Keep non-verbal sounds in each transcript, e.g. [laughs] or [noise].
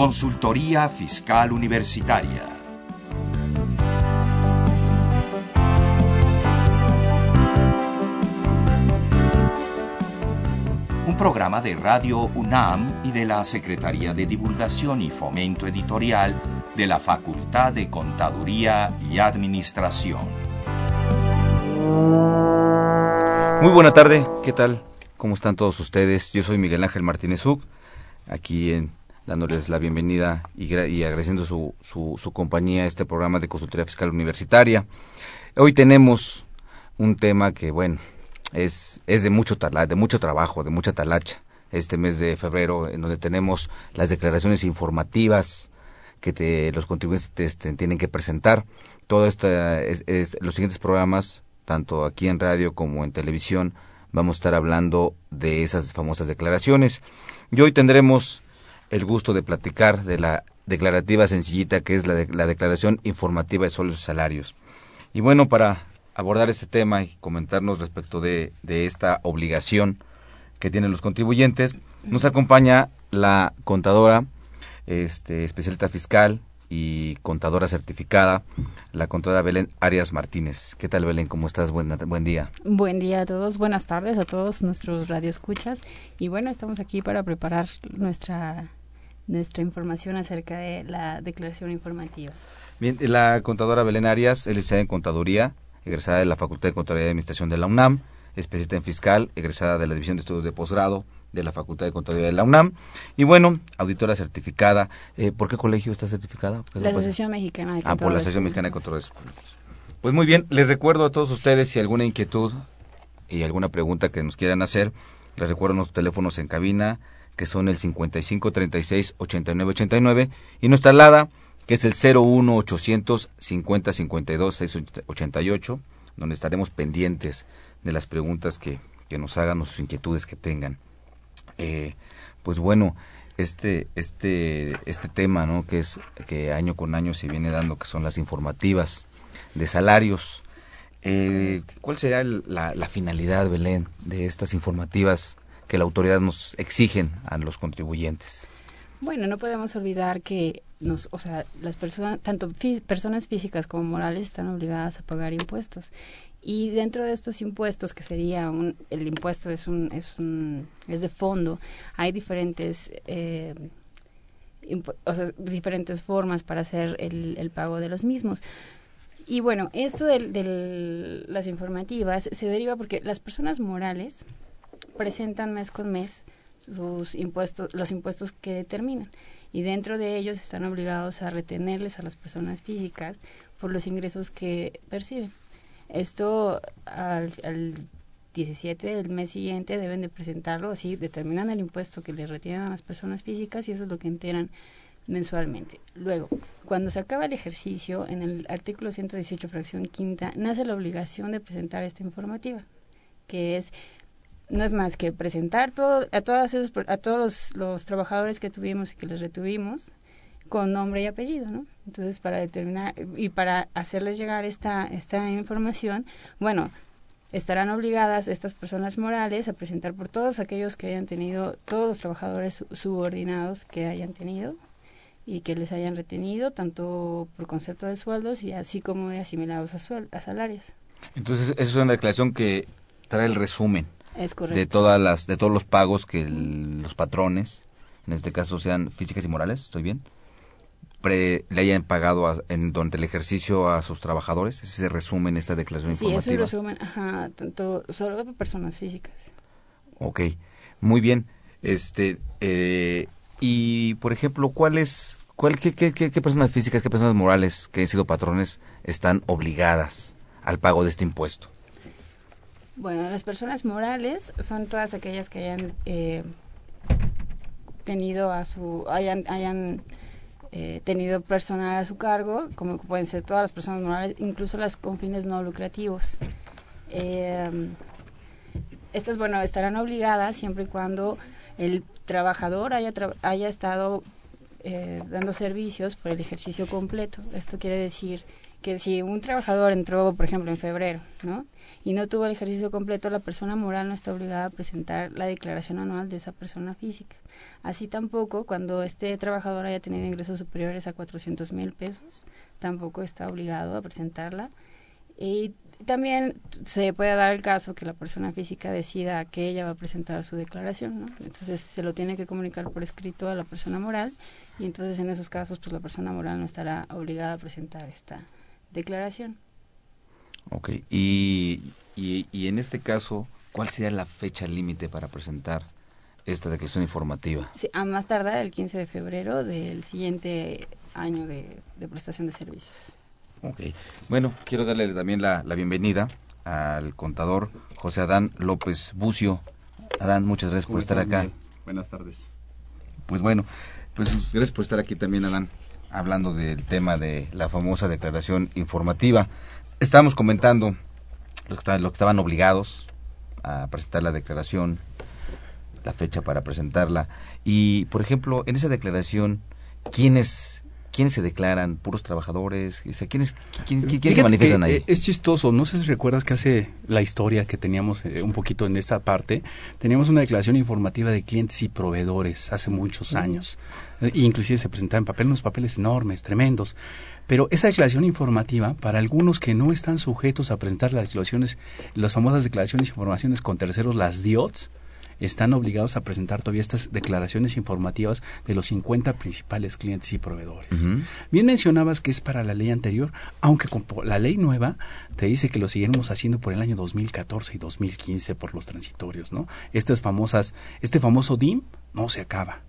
Consultoría Fiscal Universitaria. Un programa de Radio UNAM y de la Secretaría de Divulgación y Fomento Editorial de la Facultad de Contaduría y Administración. Muy buena tarde, ¿qué tal? ¿Cómo están todos ustedes? Yo soy Miguel Ángel Martínez Uc, aquí en, dándoles la bienvenida y, agradeciendo su, su, compañía a este programa de consultoría fiscal universitaria. Hoy tenemos un tema que, bueno, es, es de, mucho de mucho trabajo, de mucha talacha. Este mes de febrero, en donde tenemos las declaraciones informativas que los contribuyentes tienen que presentar. Todo esto es, los siguientes programas, tanto aquí en radio como en televisión, vamos a estar hablando de esas famosas declaraciones. Y hoy tendremos el gusto de platicar de la declarativa sencillita que es la, la declaración informativa de sueldos y salarios. Y bueno, para abordar este tema y comentarnos respecto de, de esta obligación que tienen los contribuyentes, nos acompaña la contadora, este, especialista fiscal y contadora certificada, la contadora Belén Arias Martínez. ¿Qué tal, Belén? ¿Cómo estás? Buen, buen día. Buen día a todos, buenas tardes a todos nuestros radioescuchas. Y bueno, estamos aquí para preparar nuestra, nuestra información acerca de la declaración informativa. Bien, la contadora Belén Arias es licenciada en Contaduría, egresada de la Facultad de Contaduría y Administración de la UNAM, especialista en Fiscal, egresada de la División de Estudios de Posgrado de la Facultad de Contaduría de la UNAM. Y bueno, auditora certificada. Eh, ¿Por qué colegio está certificada? La Asociación Mexicana de Ah, por la Asociación Mexicana de Controles. Pues muy bien, les recuerdo a todos ustedes si alguna inquietud y alguna pregunta que nos quieran hacer, les recuerdo nuestros teléfonos en cabina, que son el 55 36 89 89 y nuestra alada, que es el 01 800 50 52 688, donde estaremos pendientes de las preguntas que, que nos hagan o sus inquietudes que tengan. Eh, pues bueno, este, este, este tema, ¿no? Que es que año con año se viene dando, que son las informativas de salarios. Eh, ¿Cuál será la, la, finalidad, Belén, de estas informativas que la autoridad nos exigen a los contribuyentes? Bueno, no podemos olvidar que nos, o sea, las personas, tanto personas físicas como morales, están obligadas a pagar impuestos y dentro de estos impuestos, que sería un, el impuesto es un, es un, es de fondo, hay diferentes, eh, o sea, diferentes formas para hacer el, el pago de los mismos. Y bueno, esto de, las informativas se deriva porque las personas morales presentan mes con mes sus impuestos, los impuestos que determinan. Y dentro de ellos están obligados a retenerles a las personas físicas por los ingresos que perciben. Esto al, al 17 del mes siguiente deben de presentarlo, así determinan el impuesto que le retienen a las personas físicas y eso es lo que enteran mensualmente. Luego, cuando se acaba el ejercicio, en el artículo 118, fracción quinta, nace la obligación de presentar esta informativa, que es no es más que presentar a todas a todos los, los trabajadores que tuvimos y que les retuvimos con nombre y apellido, ¿no? Entonces, para determinar y para hacerles llegar esta, esta información, bueno, estarán obligadas estas personas morales a presentar por todos aquellos que hayan tenido, todos los trabajadores subordinados que hayan tenido y que les hayan retenido, tanto por concepto de sueldos y así como de asimilados a, a salarios. Entonces, esa es una declaración que trae el resumen es de todas las de todos los pagos que los patrones, en este caso sean físicas y morales, ¿estoy bien? le hayan pagado en, durante el ejercicio a sus trabajadores? ¿Ese se resume en esta declaración informativa? Sí, es un resumen, ajá, tanto solo de personas físicas. Ok, muy bien. Este, eh, y, por ejemplo, ¿cuáles, cuál, qué, qué, qué, qué personas físicas, qué personas morales que han sido patrones están obligadas al pago de este impuesto? Bueno, las personas morales son todas aquellas que hayan eh, tenido a su, hayan, hayan eh, tenido personal a su cargo, como pueden ser todas las personas morales, incluso las con fines no lucrativos. Eh, estas, bueno, estarán obligadas siempre y cuando el trabajador haya, haya estado eh, dando servicios por el ejercicio completo. Esto quiere decir que si un trabajador entró, por ejemplo, en febrero, ¿no? Y no tuvo el ejercicio completo, la persona moral no está obligada a presentar la declaración anual de esa persona física. Así tampoco, cuando este trabajador haya tenido ingresos superiores a 400 mil pesos, tampoco está obligado a presentarla. Y también se puede dar el caso que la persona física decida que ella va a presentar su declaración, ¿no? Entonces se lo tiene que comunicar por escrito a la persona moral y entonces en esos casos pues la persona moral no estará obligada a presentar esta declaración. Ok, y, y, y en este caso, ¿cuál sería la fecha límite para presentar esta declaración informativa? Sí, a más tardar el 15 de febrero del siguiente año de, de prestación de servicios. Ok. Bueno, quiero darle también la, la, bienvenida al contador José Adán López Bucio. Adán, muchas gracias por estar acá. Miguel? Buenas tardes. Pues bueno, pues gracias por estar aquí también, Adán, hablando del tema de la famosa declaración informativa. Estábamos comentando los que estaban, los que estaban obligados a presentar la declaración, la fecha para presentarla. Y, por ejemplo, en esa declaración, ¿quiénes ¿Quiénes se declaran? ¿Puros trabajadores? O sea, ¿Quiénes, quién, quién se manifiestan ahí? Es chistoso. No sé si recuerdas que hace la historia que teníamos eh, un poquito en esta parte, teníamos una declaración informativa de clientes y proveedores hace muchos años. Eh, inclusive se presentaba en papel unos papeles enormes, tremendos. Pero esa declaración informativa, para algunos que no están sujetos a presentar las declaraciones, las famosas declaraciones e informaciones con terceros, las DIOTS, están obligados a presentar todavía estas declaraciones informativas de los 50 principales clientes y proveedores. Uh -huh. Bien mencionabas que es para la ley anterior, aunque con la ley nueva te dice que lo seguiremos haciendo por el año 2014 y 2015 por los transitorios, ¿no? Estas famosas, este famoso DIM no se acaba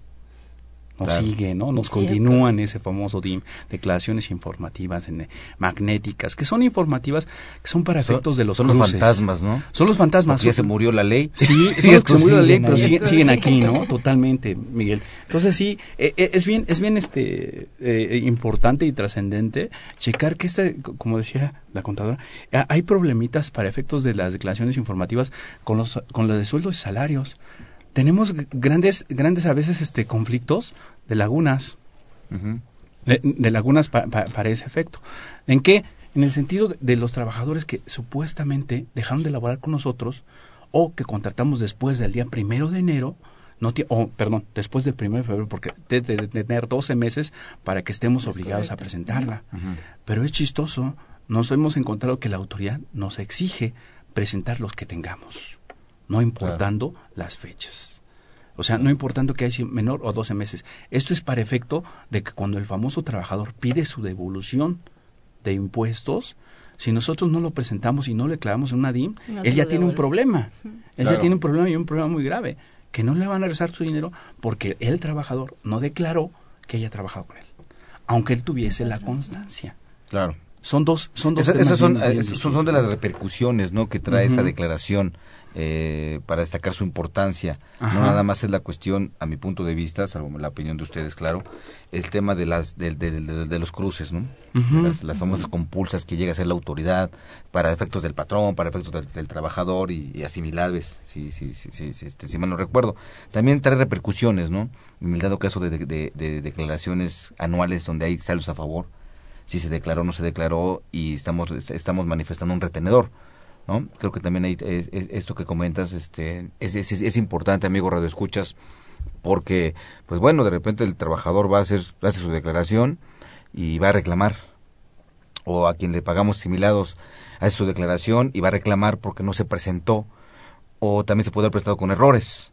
nos claro. sigue, ¿no? Nos continúan ese famoso DIM, declaraciones informativas en, magnéticas, que son informativas, que son para efectos son, de los Son cruces. los fantasmas, ¿no? Son los fantasmas. Porque ya se murió la ley. Sí, [laughs] son los que se murió la ley, pero siguen, siguen, aquí, ¿no? Totalmente, Miguel. Entonces sí, eh, es bien, es bien este eh, importante y trascendente checar que esta, como decía la contadora, hay problemitas para efectos de las declaraciones informativas con los, con los de sueldos y salarios tenemos grandes grandes a veces este conflictos de lagunas uh -huh. de, de, lagunas pa, pa, para ese efecto en qué en el sentido de, de, los trabajadores que supuestamente dejaron de laborar con nosotros o que contratamos después del día primero de enero no o perdón después del primero de febrero porque de, de, tener 12 meses para que estemos es obligados correcto. a presentarla uh -huh. pero es chistoso nos hemos encontrado que la autoridad nos exige presentar los que tengamos no importando claro. las fechas. O sea, no importando que haya menor o 12 meses. Esto es para efecto de que cuando el famoso trabajador pide su devolución de impuestos, si nosotros no lo presentamos y no le clavamos en una DIM, no él ya tiene un problema. Sí. Él claro. ya tiene un problema y un problema muy grave, que no le van a regresar su dinero porque el trabajador no declaró que haya trabajado con él, aunque él tuviese la constancia. Claro. Son dos, son dos. Esas, esas son, bien, bien son, son, de las repercusiones, ¿no? Que trae uh -huh. esta declaración eh, para destacar su importancia. Ajá. No nada más es la cuestión, a mi punto de vista, salvo la opinión de ustedes, claro, el tema de las de, de, de, de los cruces, ¿no? Uh -huh. las, las, famosas compulsas que llega a ser la autoridad para efectos del patrón, para efectos del, del trabajador y, y, asimilables, si, si, si, si, si, este, si mal no recuerdo. También trae repercusiones, ¿no? En el dado caso de, de declaraciones anuales donde hay saldos a favor si se declaró o no se declaró y estamos estamos manifestando un retenedor no creo que también esto que comentas este es, es, importante amigo radio escuchas porque pues bueno de repente el trabajador va a hacer hace su declaración y va a reclamar o a quien le pagamos similados hace su declaración y va a reclamar porque no se presentó o también se puede haber prestado con errores.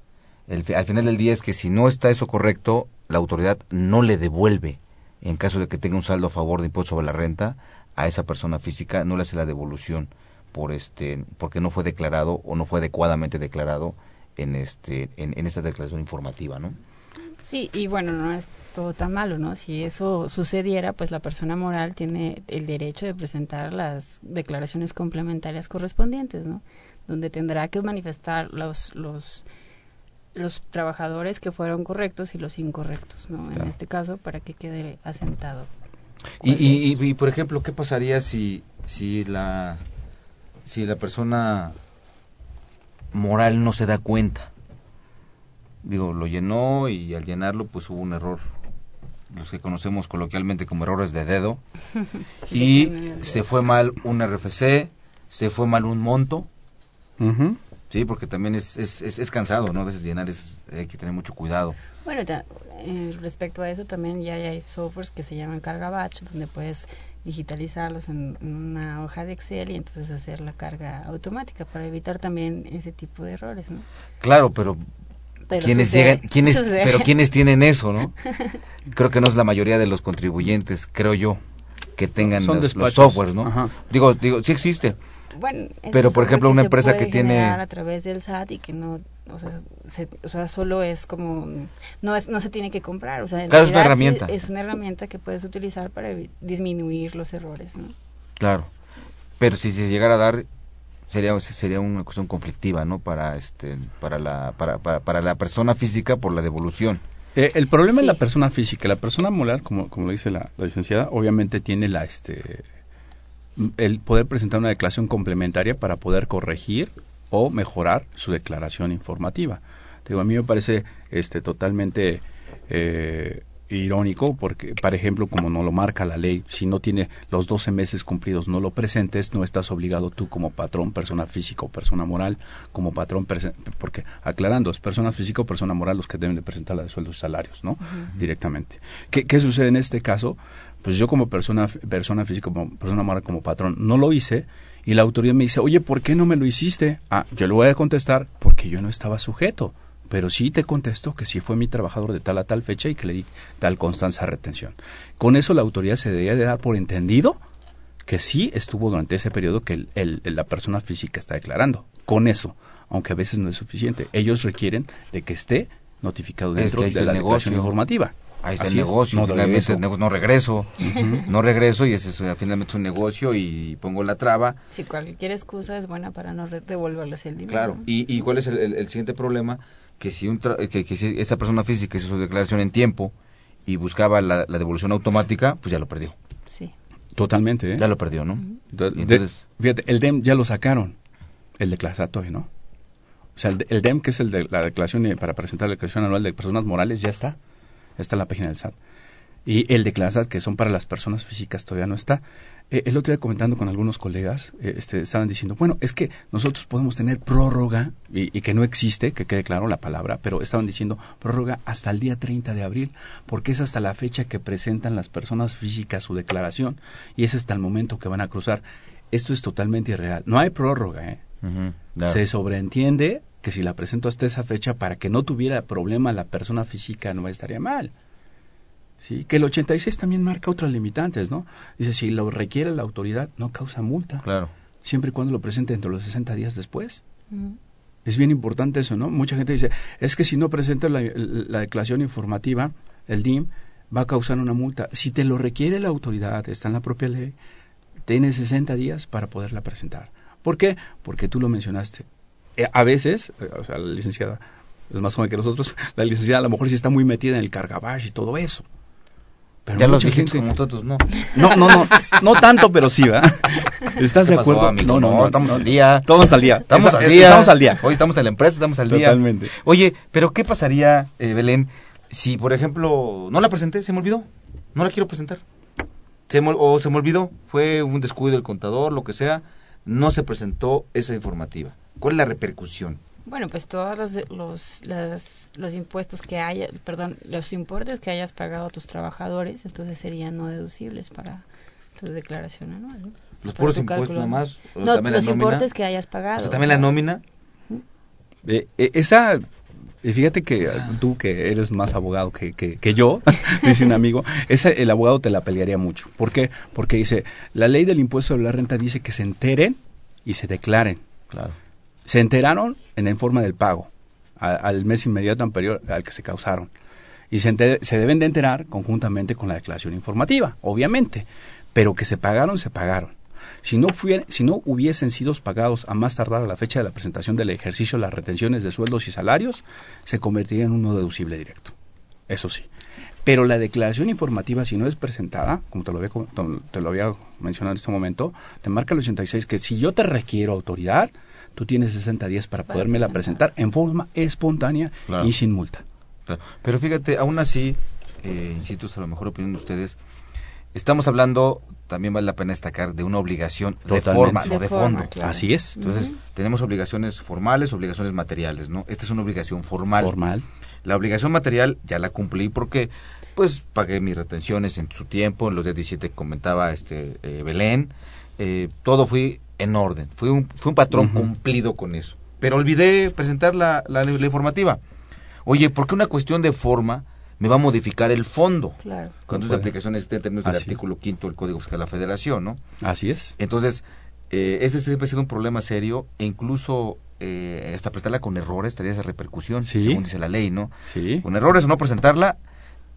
El, al final del día es que si no está eso correcto la autoridad no le devuelve en caso de que tenga un saldo a favor de impuesto sobre la renta, a esa persona física no le hace la devolución por este porque no fue declarado o no fue adecuadamente declarado en este en, en esta declaración informativa, ¿no? Sí, y bueno, no es todo tan malo, ¿no? Si eso sucediera, pues la persona moral tiene el derecho de presentar las declaraciones complementarias correspondientes, ¿no? Donde tendrá que manifestar los los los trabajadores que fueron correctos y los incorrectos, ¿no? Claro. En este caso, para que quede asentado. Y, y, y, y, por ejemplo, ¿qué pasaría si, si, la, si la persona moral no se da cuenta? Digo, lo llenó y al llenarlo pues hubo un error los que conocemos coloquialmente como errores de dedo, [laughs] y se fue mal un RFC, se fue mal un monto, sí, porque también es, es, es, cansado, ¿no? A veces llenar es, hay que tener mucho cuidado. Bueno, eh, respecto a eso también ya hay softwares que se llaman carga batch, donde puedes digitalizarlos en, una hoja de Excel y entonces hacer la carga automática para evitar también ese tipo de errores, ¿no? Claro, pero ¿Quiénes llegan, quiénes, pero quiénes tienen eso, ¿no? [laughs] Creo que no es la mayoría de los contribuyentes, creo yo, que tengan los, softwares, ¿no? Digo, digo, sí existe. Bueno, pero por ejemplo una empresa que tiene a través del SAT y que no o sea, o sea, solo es como no es no se tiene que comprar, o sea, claro, es una herramienta. Es una herramienta que puedes utilizar para disminuir los errores, ¿no? Claro. Pero si se llegara a dar sería sería una cuestión conflictiva no para este para la para, para, para la persona física por la devolución eh, el problema es la persona física la persona moral como como dice la, licenciada obviamente tiene la este el poder presentar una declaración complementaria para poder corregir o mejorar su declaración informativa digo a mí me parece este totalmente eh, irónico porque, por ejemplo, como no lo marca la ley, si no tiene los 12 meses cumplidos, no lo presentes, no estás obligado tú como patrón, persona física o persona moral, como patrón, porque aclarando, es persona física o persona moral los que deben de presentar la de sueldos y salarios, ¿no? Directamente. ¿Qué, ¿Qué sucede en este caso? Pues yo como persona, persona física, como persona moral, como patrón, no lo hice y la autoridad me dice, oye, ¿por qué no me lo hiciste? Ah, yo le voy a contestar, porque yo no estaba sujeto pero sí te contesto que sí fue mi trabajador de tal a tal fecha y que le di tal constancia de retención. Con eso la autoridad se debería de dar por entendido que sí estuvo durante ese periodo que el, la persona física está declarando. Con eso, aunque a veces no es suficiente, ellos requieren de que esté notificado dentro de la negocio informativa. Ahí está el negocio, finalmente no regreso, no regreso y ese es finalmente un negocio y pongo la traba. Si cualquier excusa es buena para no devolverles el dinero. Claro, y, y cuál es el siguiente problema, que si, un que, si esa persona física hizo su declaración en tiempo y buscaba la, devolución automática, pues ya lo perdió. Sí. Totalmente, ¿eh? Ya lo perdió, ¿no? fíjate, el DEM ya lo sacaron, el declaratorio, ¿no? O sea, el, DEM, que es el de la declaración para presentar la declaración anual de personas morales, ya está. Está en la página del SAT. Y el de clases que son para las personas físicas, todavía no está. Eh, el otro día comentando con algunos colegas, eh, este, estaban diciendo, bueno, es que nosotros podemos tener prórroga, y, que no existe, que quede claro la palabra, pero estaban diciendo prórroga hasta el día 30 de abril, porque es hasta la fecha que presentan las personas físicas su declaración, y es hasta el momento que van a cruzar. Esto es totalmente irreal. No hay prórroga, ¿eh? Se sobreentiende que si la presento hasta esa fecha, para que no tuviera problema la persona física, no estaría mal. ¿sí? Que el 86 también marca otras limitantes, ¿no? Dice, si lo requiere la autoridad, no causa multa. Claro. Siempre y cuando lo presente dentro de los 60 días después. Es bien importante eso, ¿no? Mucha gente dice, es que si no presenta la, declaración informativa, el DIM, va a causar una multa. Si te lo requiere la autoridad, está en la propia ley, tiene 60 días para poderla presentar. ¿Por qué? Porque tú lo mencionaste. Eh, a veces, eh, o sea, la licenciada es más joven que nosotros, [laughs] la licenciada a lo mejor sí está muy metida en el cargabash y todo eso ya los viejitos como todos, no. [laughs] No, no, no, no tanto, pero sí, ¿verdad? [laughs] ¿Estás de acuerdo? no, no, estamos al día. Todos al día. Estamos al día. Estamos al día. Hoy estamos en la empresa, estamos al día. Totalmente. Oye, pero ¿qué pasaría, eh, Belén, si, por ejemplo, no la presenté, se me olvidó? No la quiero presentar. Se o se me olvidó, fue un descuido del contador, lo que sea, no se presentó esa informativa. ¿Cuál es la repercusión? Bueno, pues todos los, los, los, impuestos que haya, perdón, los importes que hayas pagado a tus trabajadores, entonces serían no deducibles para tu declaración anual. Los puros impuestos nada más. No, los importes que hayas pagado. O sea, también la nómina. Eh, eh, esa fíjate que tú que eres más abogado que, que, que yo, [laughs] dice un amigo, ese, el abogado te la pelearía mucho. ¿Por qué? Porque dice, la ley del impuesto sobre la renta dice que se enteren y se declaren. Claro. Se enteraron en forma del pago al mes inmediato anterior al que se causaron. Y se, deben de enterar conjuntamente con la declaración informativa, obviamente. Pero que se pagaron, se pagaron. Si no, si no hubiesen sido pagados a más tardar a la fecha de la presentación del ejercicio las retenciones de sueldos y salarios, se convertiría en uno deducible directo. Eso sí. Pero la declaración informativa, si no es presentada, como te lo había, te lo había mencionado en este momento, te marca el 86 que si yo te requiero autoridad, tú tienes 60 días para, podérmela presentar en forma espontánea y sin multa. Pero fíjate, aún así, eh, insisto, a lo mejor opinión de ustedes, estamos hablando, también vale la pena destacar, de una obligación de forma, no de, fondo. Así es. Entonces, tenemos obligaciones formales, obligaciones materiales, ¿no? Esta es una obligación formal. Formal. La obligación material ya la cumplí porque pues pagué mis retenciones en su tiempo, en los días 17 comentaba este eh, Belén, eh, todo fui en orden, fui un, fui un patrón cumplido con eso. Pero olvidé presentar la, la, informativa. Oye, ¿por qué una cuestión de forma me va a modificar el fondo? Claro. Cuando esa aplicación está en términos del artículo quinto del Código Fiscal de la Federación, ¿no? Así es. Entonces, eh, ese siempre ha sido un problema serio e incluso eh, hasta presentarla con errores traía esa repercusión, según dice la ley, ¿no? Sí. Con errores o no presentarla,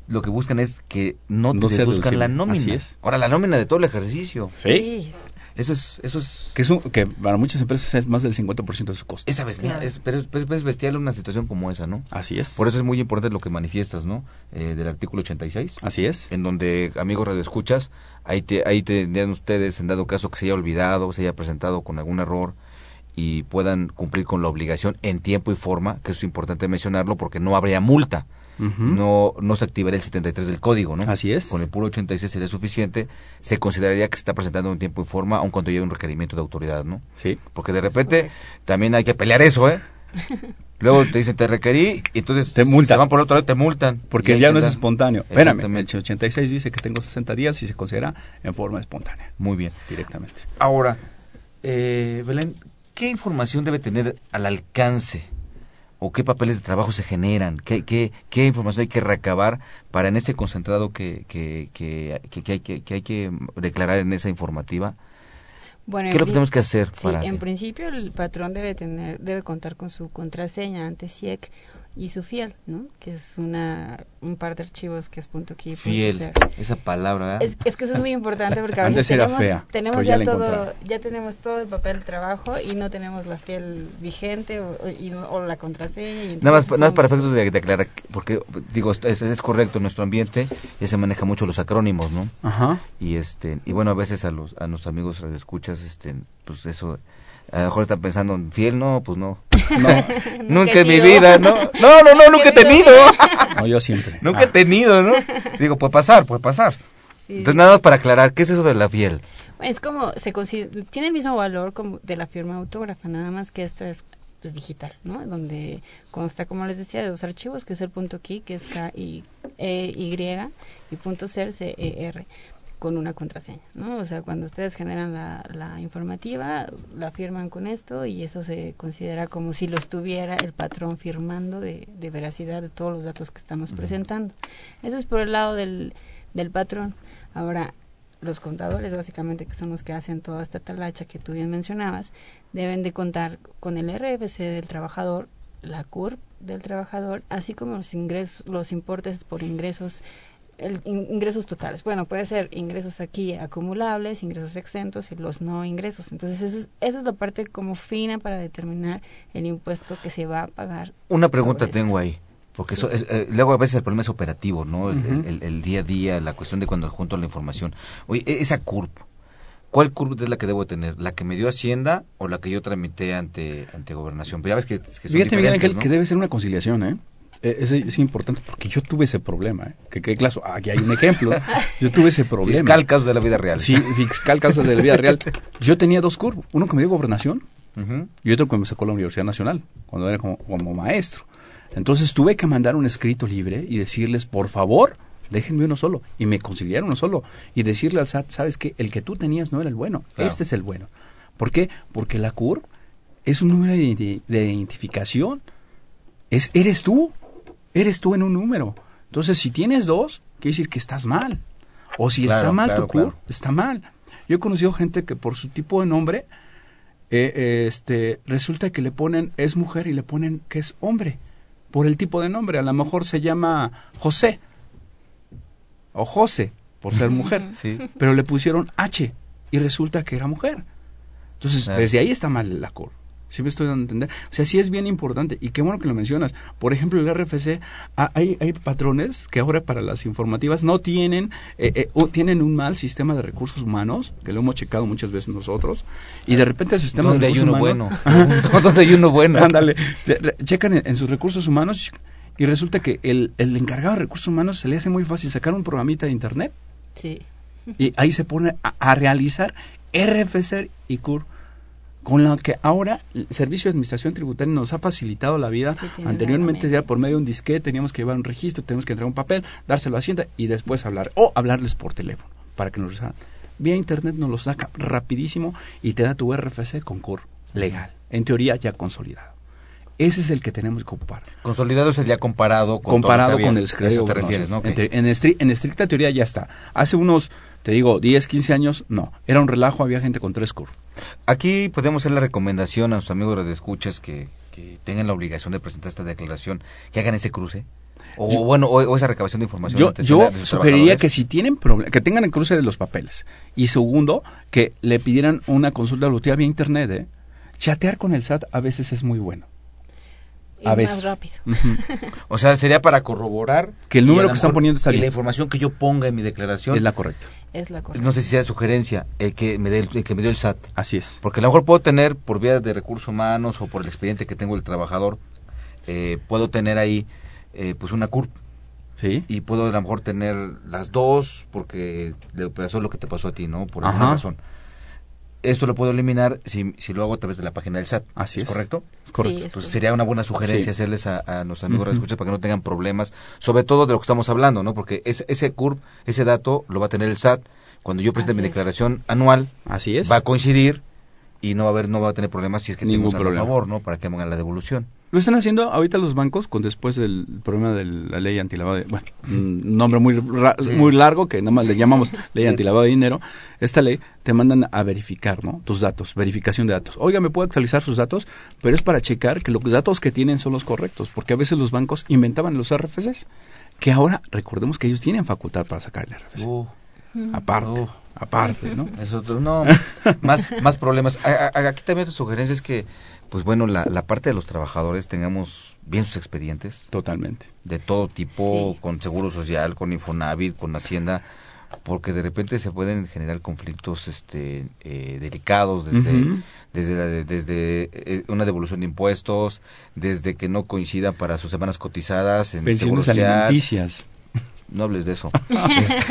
lo que buscan es que no, te deduzcan la nómina. Así es. Ahora, la nómina de todo el ejercicio. Sí. Eso es, eso es... Que, es que para muchas empresas es más del 50% de su costo. Esa vez, es, pero es, bestial una situación como esa, ¿no? Así es. Por eso es muy importante lo que manifiestas, ¿no? Eh, del artículo 86. Así es. En donde, amigos radioescuchas, ahí, te, ahí tendrían ustedes, en dado caso que se haya olvidado, se haya presentado con algún error, y puedan cumplir con la obligación en tiempo y forma, que es importante mencionarlo porque no habría multa no, no se activaría el 73 del código, ¿no? Así es. Con el puro 86 sería suficiente. Se consideraría que se está presentando en tiempo y forma, aun cuando llegue un requerimiento de autoridad, ¿no? Sí. Porque de repente también hay que pelear eso, ¿eh? [laughs] Luego te dicen, te requerí, y entonces te multan. van por el otro lado te multan. Porque ya no es espontáneo. Espérame, el 86 dice que tengo 60 días y se considera en forma espontánea. Muy bien. Directamente. Ahora, eh, Belén, ¿qué información debe tener al alcance o qué papeles de trabajo se generan, qué, qué, qué información hay que recabar para en ese concentrado que, que, que, que hay, que, hay que declarar en esa informativa. Bueno, ¿Qué es lo que tenemos que hacer? Sí, en principio el patrón debe tener, debe contar con su contraseña ante SIEC y su fiel, ¿no? Que es una un par de archivos que es punto .key, Fiel, esa palabra. Es, es, que eso es muy importante porque a veces tenemos, tenemos ya, todo, ya tenemos todo el papel de trabajo y no tenemos la fiel vigente o, y, o la contraseña. nada más, nada más para efectos de, aclarar, porque digo, es, es correcto, en nuestro ambiente ya se maneja mucho los acrónimos, ¿no? Ajá. Y este, y bueno, a veces a los a nuestros amigos escuchas, este, pues eso a lo mejor están pensando, fiel, no, pues no. no. [laughs] nunca en mi vida, ¿no? No, no, no, nunca he tenido. [laughs] No, yo siempre. Nunca he ah. tenido, ¿no? Digo, puede pasar, puede pasar. Entonces, nada más para aclarar, ¿qué es eso de la fiel? Es como, se tiene el mismo valor como de la firma autógrafa, nada más que esta es pues, digital, ¿no? Donde consta, como les decía, de dos archivos, que es el punto key, que es K y E Y, y punto ser, C E R con una contraseña, ¿no? O sea, cuando ustedes generan la, la, informativa, la firman con esto y eso se considera como si lo estuviera el patrón firmando de, de veracidad de todos los datos que estamos presentando. Eso es por el lado del, del patrón. Ahora, los contadores, básicamente, que son los que hacen toda esta talacha que tú bien mencionabas, deben de contar con el RFC del trabajador, la CURP del trabajador, así como los ingresos, los importes por ingresos ingresos totales. Bueno, puede ser ingresos aquí acumulables, ingresos exentos y los no ingresos. Entonces, eso es, esa es la parte como fina para determinar el impuesto que se va a pagar. Una pregunta tengo ahí. Porque eso es, eh, luego a veces el problema es operativo, ¿no? El, día a día, la cuestión de cuando junto la información. Oye, e, esa CURP, ¿cuál CURP es la que debo tener? ¿La que me dio Hacienda o la que yo tramité ante, ante Gobernación? Pero ya ves que, que son Fíjate, Miguel que debe ser una conciliación, ¿eh? Eh, es, es, importante porque yo tuve ese problema. ¿eh? Que, que claro, aquí hay un ejemplo. Yo tuve ese problema. Fiscal casos de la vida real. Sí, fiscal casos de la vida real. Yo tenía dos curvos. Uno que me dio gobernación y otro que me sacó la Universidad Nacional, cuando era como, como maestro. Entonces tuve que mandar un escrito libre y decirles, por favor, déjenme uno solo. Y me conciliaron uno solo. Y decirle al SAT, sabes que el que tú tenías no era el bueno, este es el bueno. ¿Por qué? Porque la CUR es un número de, de identificación. Es, eres tú eres tú en un número. Entonces, si tienes dos, quiere decir que estás mal. O si está mal tu CUR, está mal. Yo he conocido gente que por su tipo de nombre, eh, este, resulta que le ponen, es mujer y le ponen que es hombre, por el tipo de nombre. A lo mejor se llama José o José, por ser mujer. [laughs] sí. Pero le pusieron H y resulta que era mujer. Entonces, desde ahí está mal la CUR. ¿Sí me estoy dando a entender? O sea, sí es bien importante y qué bueno que lo mencionas. Por ejemplo, el RFC, ah, hay, hay patrones que ahora para las informativas no tienen, eh, eh, o tienen un mal sistema de recursos humanos, que lo hemos checado muchas veces nosotros, y de repente el sistema de recursos hay uno bueno? [laughs] [laughs] ¿Dónde hay uno bueno? Ándale, checan en, sus recursos humanos y y resulta que el, el encargado de recursos humanos se le hace muy fácil sacar un programita de internet Sí. y ahí se pone a, a realizar RFC y CUR con lo que ahora el Servicio de Administración Tributaria nos ha facilitado la vida. Sí, Anteriormente ya por medio de un disquete teníamos que llevar un registro, tenemos que entregar un papel, dárselo a Hacienda y después hablar o hablarles por teléfono para que nos resuelvan. Vía internet nos lo saca rapidísimo y te da tu RFC con CUR legal, en teoría ya consolidado. Ese es el que tenemos que ocupar. Consolidado es el ya comparado con comparado todo con el Eso te de refieres, ¿no? En, te- en estri- en estricta teoría ya está. Hace unos, te digo, 10, 15 años, no. Era un relajo, había gente con tres CUR. Aquí podemos hacer la recomendación a nuestros amigos de escuchas que, que tengan la obligación de presentar esta declaración, que hagan ese cruce. O Yo- bueno, o, o esa recabación de información. Yo, antes yo de la- de sus sugeriría que si tienen problemas, que tengan el cruce de los papeles. Y segundo, que le pidieran una consulta evolutiva vía internet. ¿eh? Chatear con el SAT a veces es muy bueno. Y A más veces. rápido. O sea, sería para corroborar Que el número que están poniendo está y la bien. información que yo ponga en mi declaración. Es la correcta. Es la correcta. No sé si sea sugerencia el que me dé el, el que me dio el SAT. Así es. Porque a lo mejor puedo tener, por vía de recursos humanos o por el expediente que tengo del trabajador, eh, puedo tener ahí eh, pues una CURP ¿Sí? y puedo a lo mejor tener las dos porque le pasó lo que te pasó a ti, ¿no? Por Ajá. alguna razón. Eso lo puedo eliminar si, si lo hago a través de la página del SAT. Así es. correcto? Es correcto. Sí, es Entonces correcto. sería una buena sugerencia Sí. hacerles a, a nuestros amigos Ujú. escuchas para que no tengan problemas, sobre todo de lo que estamos hablando, ¿no? Porque ese, ese CURP, ese dato lo va a tener el SAT cuando yo presente Así mi es. declaración anual, Así es. va a coincidir y no va a haber no va a tener problemas si es que Ningún tenemos a problema. favor, ¿no? Para que hagan la devolución. Lo están haciendo ahorita los bancos con después del problema de la ley antilavado de, bueno, un nombre muy ra- muy largo que nada más le llamamos [laughs] ley antilavado de dinero. Esta ley te mandan a verificar, ¿no? Tus datos, verificación de datos. Oiga, me puede actualizar sus datos, pero es para checar que los datos que tienen son los correctos, porque a veces los bancos inventaban los RFCs, que ahora recordemos que ellos tienen facultad para sacar el RFC. aparte, Uh. Aparte, ¿no? [laughs] Eso otro- no, más, más problemas. A- a- Aquí también otra sugerencia es que, pues bueno, la, la parte de los trabajadores tengamos bien sus expedientes Totalmente. de todo tipo, Sí. con Seguro Social, con Infonavit, con Hacienda, porque de repente se pueden generar conflictos este, eh, delicados desde, desde, la- desde eh, una devolución de impuestos, desde que no coincida para sus semanas cotizadas en Seguro Pensiones Social. alimenticias. No hables de eso. [laughs] Este,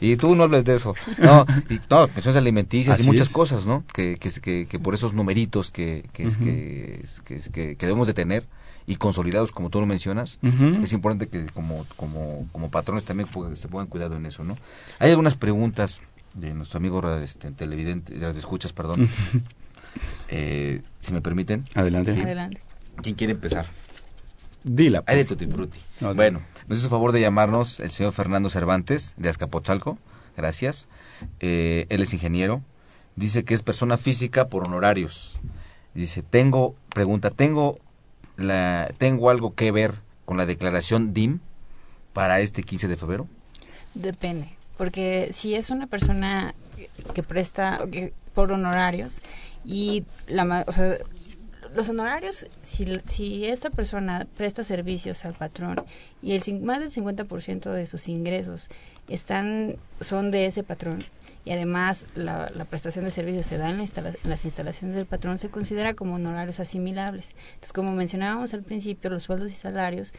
y tú no hables de eso. No, y, no pensiones alimenticias Así y muchas es. cosas, ¿no? Que, que, que, que por esos numeritos que, que, que, es- que, es- que- que debemos de tener y consolidados, como tú lo mencionas, es importante que como, como, como patrones también pu- se pongan cuidado en eso, ¿no? Hay algunas preguntas de nuestro amigo este, televidente, de escuchas, perdón. Eh, si me permiten, Adelante. Adelante. ¿quién quiere empezar? Dila. Hay de Tutti Frutti. No, no. Bueno, nos hizo favor de llamarnos el señor Fernando Cervantes de Azcapotzalco. Gracias. Eh, él es ingeniero. Dice que es persona física por honorarios. Dice, tengo, pregunta, ¿tengo, la, ¿tengo algo que ver con la declaración DIM para este 15 de febrero? Depende, porque si es una persona que presta por honorarios y la, o sea, los honorarios, si, si esta persona presta servicios al patrón y el más del 50% de sus ingresos están son de ese patrón y además la, la prestación de servicios se da en, la instala- en las instalaciones del patrón, se considera como honorarios asimilables. Entonces, como mencionábamos al principio, los sueldos y salarios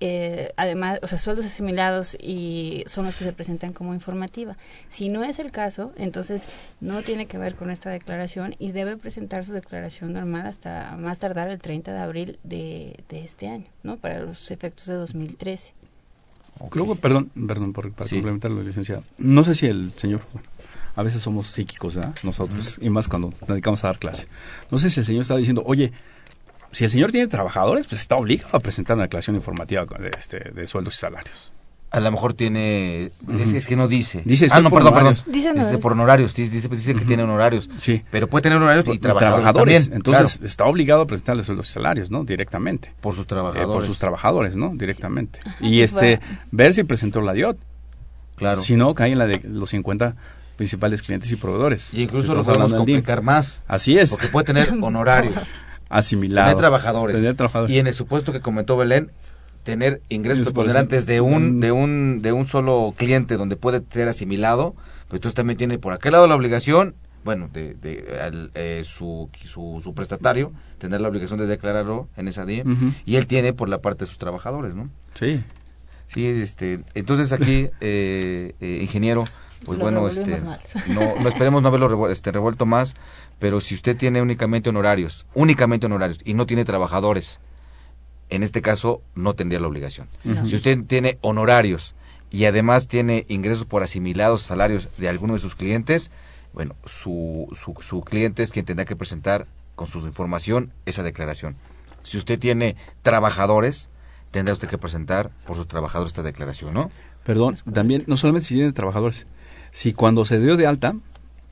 eh, además, o sea, sueldos asimilados y son los que se presentan como informativa. Si no es el caso, entonces no tiene que ver con esta declaración y debe presentar su declaración normal hasta más tardar el 30 de abril de, de este año, ¿no? Para los efectos de 2013. Creo que, perdón, perdón por, para Sí. complementarlo, licenciado. No sé si el señor, bueno, a veces somos psíquicos, ¿verdad? Nosotros, y más cuando nos dedicamos a dar clase. No sé si el señor está diciendo, oye, si el señor tiene trabajadores, pues está obligado a presentar una declaración informativa de, este, de sueldos y salarios. A lo mejor tiene, es, es que no dice. Dice, ah, no, por perdón, perdón. honorarios. Dice por honorarios, dice, dice, dice que tiene honorarios. Sí. Pero puede tener honorarios y Y trabajadores, también, Entonces, claro, está obligado a presentarle sueldos y salarios, ¿no? Directamente. por sus Eh, trabajadores. por sus trabajadores, ¿no? Directamente. Y este, ver si presentó la DIOT. claro. Si no, cae en la de los 50 principales clientes y proveedores. y incluso lo podemos complicar más. Así es. Porque puede tener [laughs] honorarios, Asimilado. tener trabajadores. Tener trabajadores. Y en el supuesto que comentó Belén, tener ingresos preponderantes de un, Mm. de un, de un solo cliente donde puede ser asimilado, pues entonces también tiene por aquel lado la obligación bueno, de, de eh, su, su, prestatario, tener la obligación de declararlo en esa DIE, y él tiene por la parte de sus trabajadores, ¿no? Sí. Sí, este, entonces aquí, [laughs] eh, eh, ingeniero, pues bueno, este, [laughs] no, no, esperemos no haberlo este, revuelto más, pero si usted tiene únicamente honorarios, únicamente honorarios, y no tiene trabajadores, en este caso no tendría la obligación. Si usted tiene honorarios y además tiene ingresos por asimilados salarios de alguno de sus clientes, bueno, su, su, su cliente es quien tendrá que presentar con su información esa declaración. Si usted tiene trabajadores, tendrá usted que presentar por sus trabajadores esta declaración, ¿no? Perdón, también, no solamente si tiene trabajadores, si cuando se dio de alta,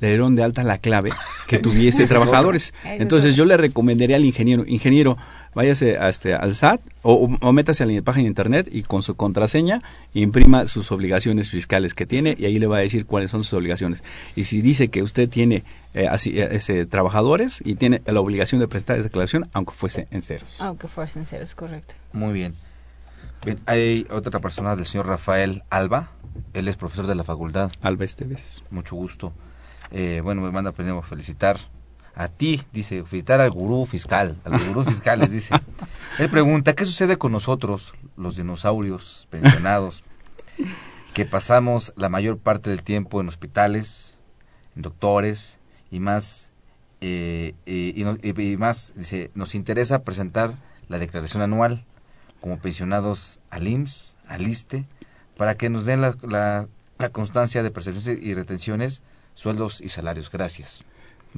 le dieron de alta la clave que [laughs] tuviese trabajadores. Entonces yo le recomendaría al ingeniero, ingeniero, váyase a este, al SAT o, métase a la página de internet y con su contraseña imprima sus obligaciones fiscales que tiene y ahí le va a decir cuáles son sus obligaciones. Y si dice que usted tiene eh, así, eh, ese, trabajadores y tiene la obligación de prestar esa declaración, aunque fuese en ceros. Aunque fuese en ceros, correcto. Muy bien. Bien hay otra persona del señor Rafael Alba. Él es profesor de la facultad. Alba Esteves. Mucho gusto. Eh, bueno, me manda primero felicitar a ti, dice, felicitar al gurú fiscal, al gurú fiscal les dice. [laughs] Él pregunta, ¿qué sucede con nosotros, los dinosaurios pensionados, que pasamos la mayor parte del tiempo en hospitales, en doctores y más, eh, y, más, dice, nos interesa presentar la declaración anual como pensionados al IMSS, al ISTE, para que nos den la, la, la constancia de percepciones y retenciones, sueldos y salarios. Gracias.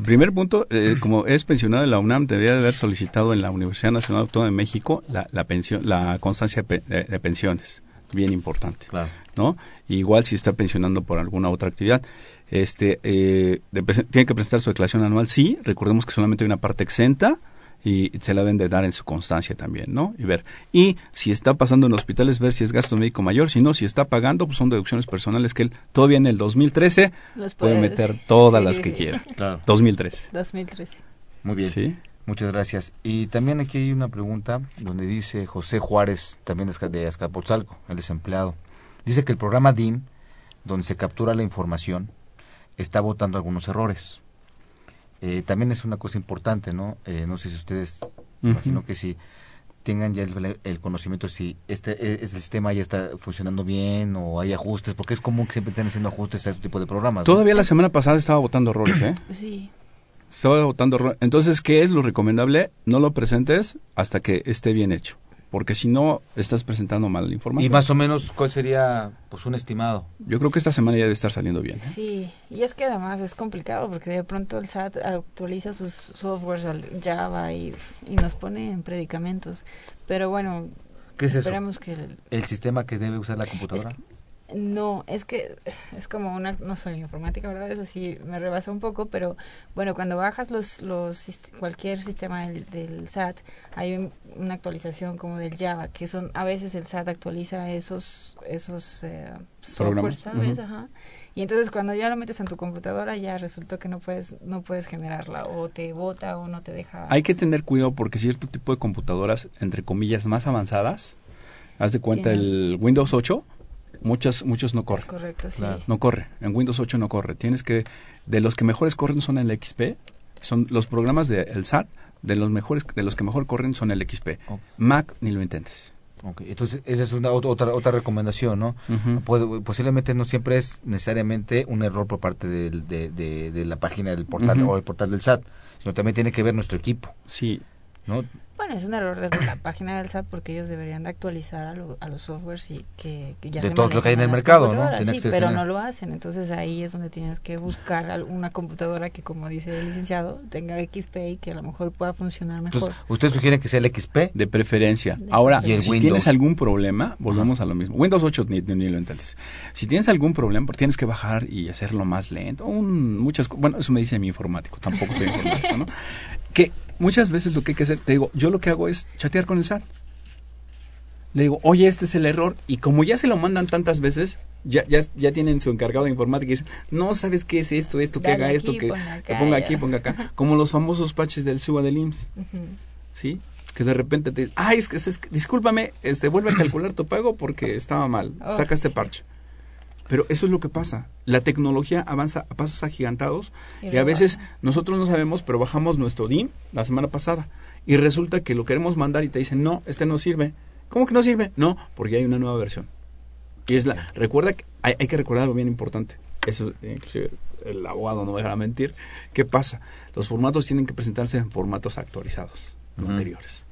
Primer punto, eh, como es pensionado en la UNAM, debería de haber solicitado en la Universidad Nacional Autónoma de México la, la, pensión, la constancia de, pensiones, bien importante, claro. ¿no? Igual si está pensionando por alguna otra actividad, este, eh, tiene que presentar su declaración anual, sí, recordemos que solamente hay una parte exenta, y se la deben de dar en su constancia también, ¿no? Y ver. Y si está pasando en hospitales, ver si es gasto médico mayor, si no, si está pagando, pues son deducciones personales que él todavía en el 2013 puede meter todas las que quiera. Claro. 2013. 2013. Muy bien. Sí. Muchas gracias. Y también aquí hay una pregunta donde dice José Juárez, también de Azcapotzalco, el desempleado. Dice que el programa DIN, donde se captura la información, está votando algunos errores. Eh, también es una cosa importante, ¿no? Eh, no sé si ustedes, imagino que si tengan ya el, conocimiento si este, e, este, sistema ya está funcionando bien o hay ajustes, porque es común que siempre estén haciendo ajustes a este tipo de programas. Todavía la semana pasada estaba votando errores, ¿eh? [coughs] Sí. Estaba votando errores. Entonces, ¿qué es lo recomendable? No lo presentes hasta que esté bien hecho porque si no estás presentando mal la información. ¿Y más o menos cuál sería pues un estimado? Yo creo que esta semana ya debe estar saliendo bien. ¿eh? Sí, y es que además es complicado porque de pronto el SAT actualiza sus softwares al Java y, y nos pone en predicamentos. Pero bueno, ¿Qué es esperemos que... El, sistema que debe usar la computadora? No, es que [laughs] es como una, no soy informática, ¿verdad? Eso sí me rebasa un poco, pero bueno, cuando bajas los, los cualquier sistema del, SAT, hay una actualización como del Java, que son, a veces el SAT actualiza esos, esos eh, software, ¿sabes? Ajá. Y entonces cuando ya lo metes en tu computadora ya resultó que no puedes, no puedes generarla, o te bota o no te deja. Hay que tener cuidado porque cierto tipo de computadoras, entre comillas, más avanzadas, haz de cuenta el Windows 8, muchas, muchos no corren. correcto, sí. No corre. En Windows 8 no corre. Tienes que, de los que mejores corren son el XP, son los programas del SAT, de los mejores, de los que mejor corren son el XP. Mac ni lo intentes. Okay. Entonces, esa es una otra otra recomendación, ¿no? posiblemente no siempre es necesariamente un error por parte de, de, la página del portal o el portal del SAT, sino también tiene que ver nuestro equipo. Sí. ¿no? Bueno, es un error de la página del SAT porque ellos deberían de actualizar a, los softwares y que, ya de todo lo que hay en el mercado, ¿no? sí, pero no lo hacen. Entonces ahí es donde tienes que buscar una computadora que, como dice el licenciado, tenga XP y que a lo mejor pueda funcionar mejor. ¿Usted sugiere que sea el XP? De preferencia. Ahora, si tienes algún problema, volvemos a lo mismo. Windows 8 ni, lo entiendes. Si tienes algún problema, pues tienes que bajar y hacerlo más lento. muchas, bueno, eso me dice mi informático, tampoco soy [laughs] informático, ¿no? Que muchas veces lo que hay que hacer, te digo, yo lo que hago es chatear con el SAT. Le digo, oye, este es el error. Y como ya se lo mandan tantas veces, ya, ya, ya tienen su encargado de informática y dicen, no sabes qué es esto, esto, que haga esto, que, ponga aquí, ponga acá. [laughs] Como los famosos patches del SUA del IMSS. ¿Sí? Que de repente te ay, es que, discúlpame, este, vuelve a calcular tu pago porque estaba mal. Oh, Saca este parche. Pero eso es lo que pasa. La tecnología avanza a pasos agigantados y, a veces nosotros no sabemos, pero bajamos nuestro DIM la semana pasada y resulta que lo queremos mandar y te dicen, no, este no sirve. ¿Cómo que no sirve? No, porque hay una nueva versión. Y es la, recuerda que hay, que recordar algo bien importante. Eso, inclusive el abogado no me dejará mentir. ¿Qué pasa? Los formatos tienen que presentarse en formatos actualizados, anteriores.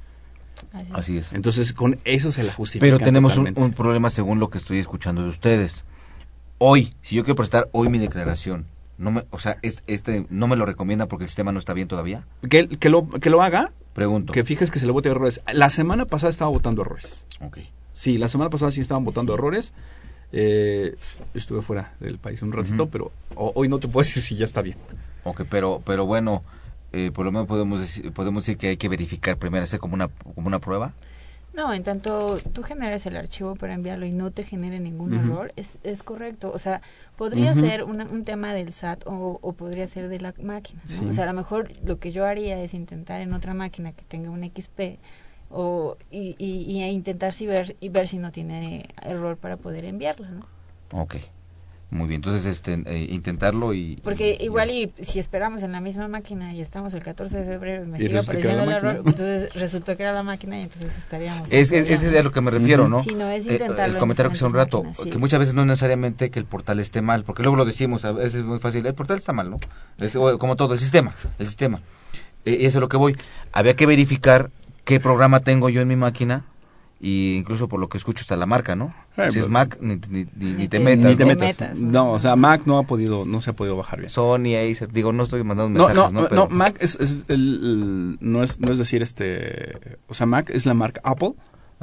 Así es. Entonces, con eso se la justifica. Pero tenemos un, problema según lo que estoy escuchando de ustedes. Hoy, si yo quiero presentar hoy mi declaración, no me, o sea, este, no me lo recomienda porque el sistema no está bien todavía. Que, que, lo, que lo haga. Pregunto. Que fijes que se le vote errores. La semana pasada estaba votando errores. Ok. Sí, la semana pasada sí estaban votando errores. Eh, estuve fuera del país un ratito, pero hoy no te puedo [laughs] decir si ya está bien. Ok, pero, pero bueno, eh, por lo menos podemos decir, podemos decir que hay que verificar primero, hacer como una, como una prueba. No, en tanto tú generes el archivo para enviarlo y no te genere ningún error, es, es correcto. O sea, podría ser un tema del SAT o, podría ser de la máquina. O sea, a lo mejor lo que yo haría es intentar en otra máquina que tenga un XP o, y, y, intentar si ver, y ver si no tiene error para poder enviarla, ¿no? Ok. Muy bien, entonces este, eh, intentarlo y... Porque igual y si esperamos en la misma máquina y estamos el 14 de febrero y me sigue apareciendo el error, entonces resultó que era la máquina y entonces estaríamos... Es, es, es a lo que me refiero, ¿no? Sí, no, es eh, intentarlo. el comentario que hace un rato, que muchas veces no necesariamente que el portal esté mal, porque luego lo decimos, a veces es muy fácil, el portal está mal, ¿no? Es, como todo, el sistema, el sistema. Eh, y eso es lo que voy. Había que verificar qué programa tengo yo en mi máquina y incluso por lo que escucho está la marca, ¿no? Eh, si es pues, Mac, ni, te metas. ¿no? o sea, Mac no ha podido, no se ha podido bajar bien. Sony, Acer, digo, no estoy mandando mensajes, ¿no? No, no, Mac es, es el, no es, no es decir, este, o sea, Mac es la marca Apple,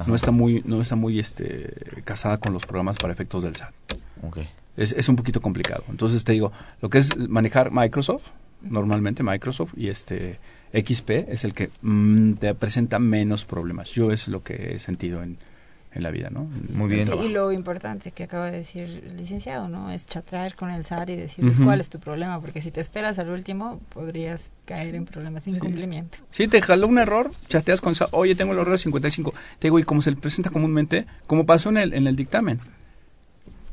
no está muy, no está muy, este, casada con los programas para efectos del SAT. Okay. Es, es un poquito complicado. Entonces te digo, lo que es manejar Microsoft, normalmente Microsoft y este XP es el que mm, te presenta menos problemas. Yo es lo que he sentido en, en la vida, ¿no? Muy bien. y lo importante que acaba de decir el licenciado, ¿no? Es chatear con el SAT y decirles cuál es tu problema, porque si te esperas al último, podrías caer en problemas de incumplimiento. Sí, te jaló un error, chateas con el SAT, oye, tengo el error de 55. Te digo, y como se le presenta comúnmente, como pasó en el, en el dictamen.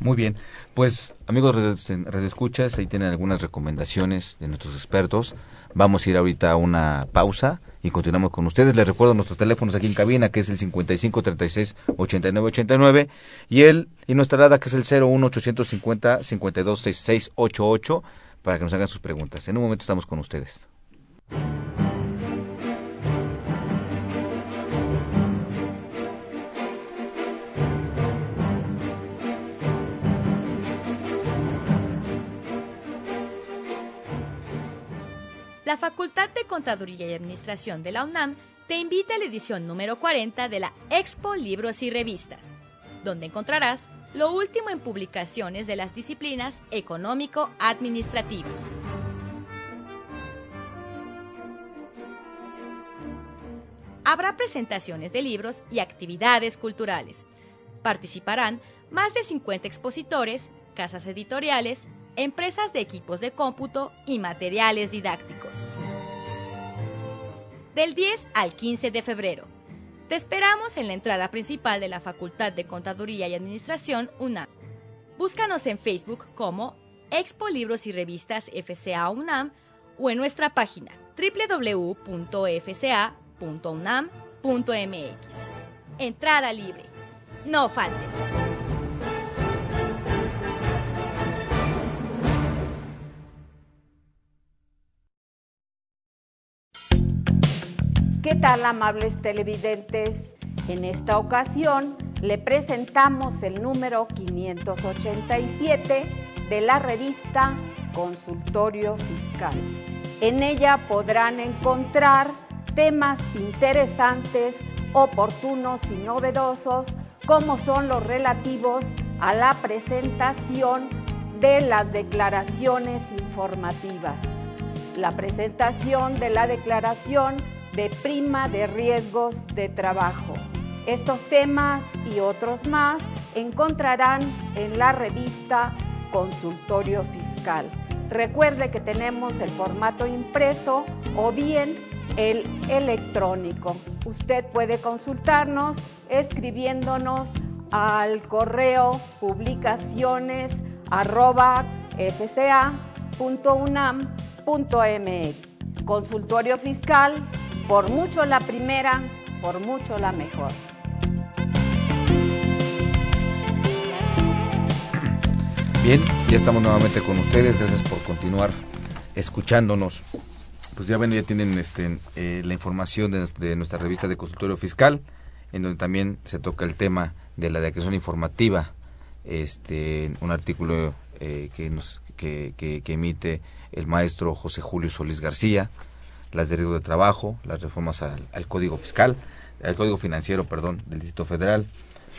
Muy bien. Pues, amigos Red Escuchas, ahí tienen algunas recomendaciones de nuestros expertos. Vamos a ir ahorita a una pausa y continuamos con ustedes. Les recuerdo nuestros teléfonos aquí en cabina, que es el 55 36 89 89 y el y nuestra rada que es el 01 850 52 66 88 para que nos hagan sus preguntas. En un momento estamos con ustedes. La Facultad de Contaduría y Administración de la UNAM te invita a la edición número 40 de la Expo Libros y Revistas, donde encontrarás lo último en publicaciones de las disciplinas económico-administrativas. Habrá presentaciones de libros y actividades culturales. Participarán más de 50 expositores, casas editoriales, empresas de equipos de cómputo y materiales didácticos. Del 10 al 15 de febrero. Te esperamos en la entrada principal de la Facultad de Contaduría y Administración UNAM. Búscanos en Facebook como Expo Libros y Revistas FCA UNAM o en nuestra página www.fca.unam.mx. Entrada libre. No faltes. ¿Qué tal, amables televidentes? En esta ocasión le presentamos el número 587 de la revista Consultorio Fiscal. En ella podrán encontrar temas interesantes, oportunos y novedosos, como son los relativos a la presentación de las declaraciones informativas. La presentación de la declaración de prima de riesgos de trabajo. Estos temas y otros más encontrarán en la revista Consultorio Fiscal. Recuerde que tenemos el formato impreso o bien el electrónico. Usted puede consultarnos escribiéndonos al correo publicaciones arroba. Consultorio fiscal, por mucho la primera, por mucho la mejor. Bien, ya estamos nuevamente con ustedes. Gracias por continuar escuchándonos. Pues ya bueno, ya tienen este, eh, la información de, nuestra revista de consultorio fiscal, en donde también se toca el tema de la declaración informativa, este, un artículo eh, que, nos, que, emite el maestro José Julio Solís García, las de riesgo de trabajo, las reformas al, Código Fiscal, al Código Financiero, perdón, del Distrito Federal,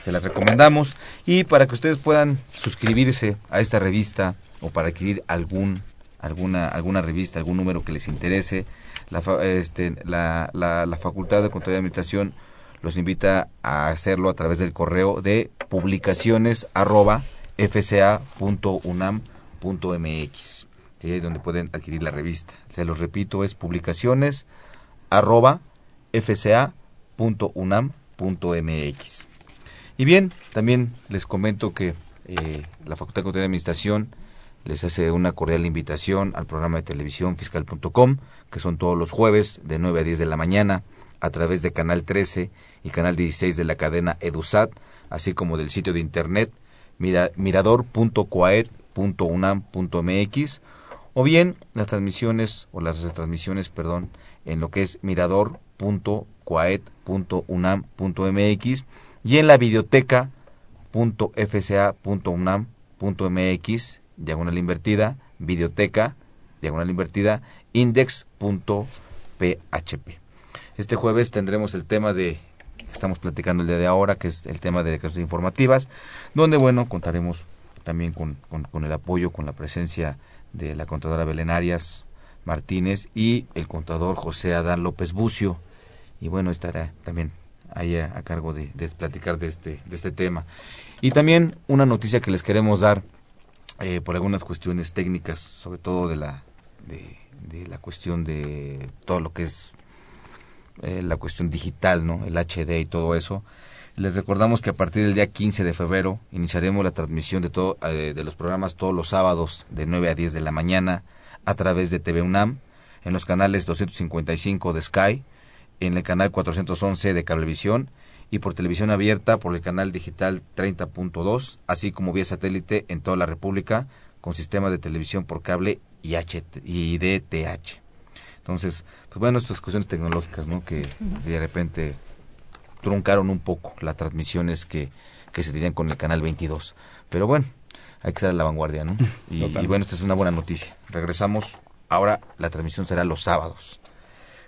se las recomendamos. Y para que ustedes puedan suscribirse a esta revista o para adquirir algún alguna alguna revista algún número que les interese la este, la, la, facultad de control de administración los invita a hacerlo a través del correo de publicaciones arroba fca.unam.mx donde pueden adquirir la revista. Se los repito es publicaciones arroba fca.unam.mx y bien, también les comento que eh, la Facultad de Control de Administración les hace una cordial invitación al programa de televisión fiscal.com, que son todos los jueves de 9 a 10 de la mañana, a través de Canal 13 y Canal 16 de la cadena EduSat, así como del sitio de internet mirador.coaed.unam.mx o bien las transmisiones o las retransmisiones, perdón, en lo que es mirador.coaed.unam.mx y en la videoteca.fca.unam.mx, diagonal invertida, videoteca, diagonal invertida, index.php. Este jueves tendremos el tema de estamos platicando el día de ahora, que es el tema de declaraciones informativas, donde, bueno, contaremos también con, con, el apoyo, con la presencia de la contadora Belén Arias Martínez y el contador José Adán López Bucio. Y bueno, estará también ahí a, cargo de, platicar de este, de este tema. Y también una noticia que les queremos dar eh, por algunas cuestiones técnicas, sobre todo de la, de, la cuestión de todo lo que es eh, la cuestión digital, ¿no? El HD y todo eso. Les recordamos que a partir del día 15 de febrero iniciaremos la transmisión de, todo, eh, de los programas todos los sábados de 9 a 10 de la mañana a través de TV UNAM en los canales 255 de Sky, en el canal 411 de Cablevisión y por televisión abierta por el canal digital 30.2, así como vía satélite en toda la República con sistema de televisión por cable y, y DTH. Entonces, pues bueno, estas cuestiones tecnológicas, ¿no? Que de repente truncaron un poco las transmisiones que, que se tenían con el canal 22. Pero bueno, hay que estar a la vanguardia, ¿no? [laughs] y bueno, esta es una buena noticia. Regresamos. Ahora la transmisión será los sábados.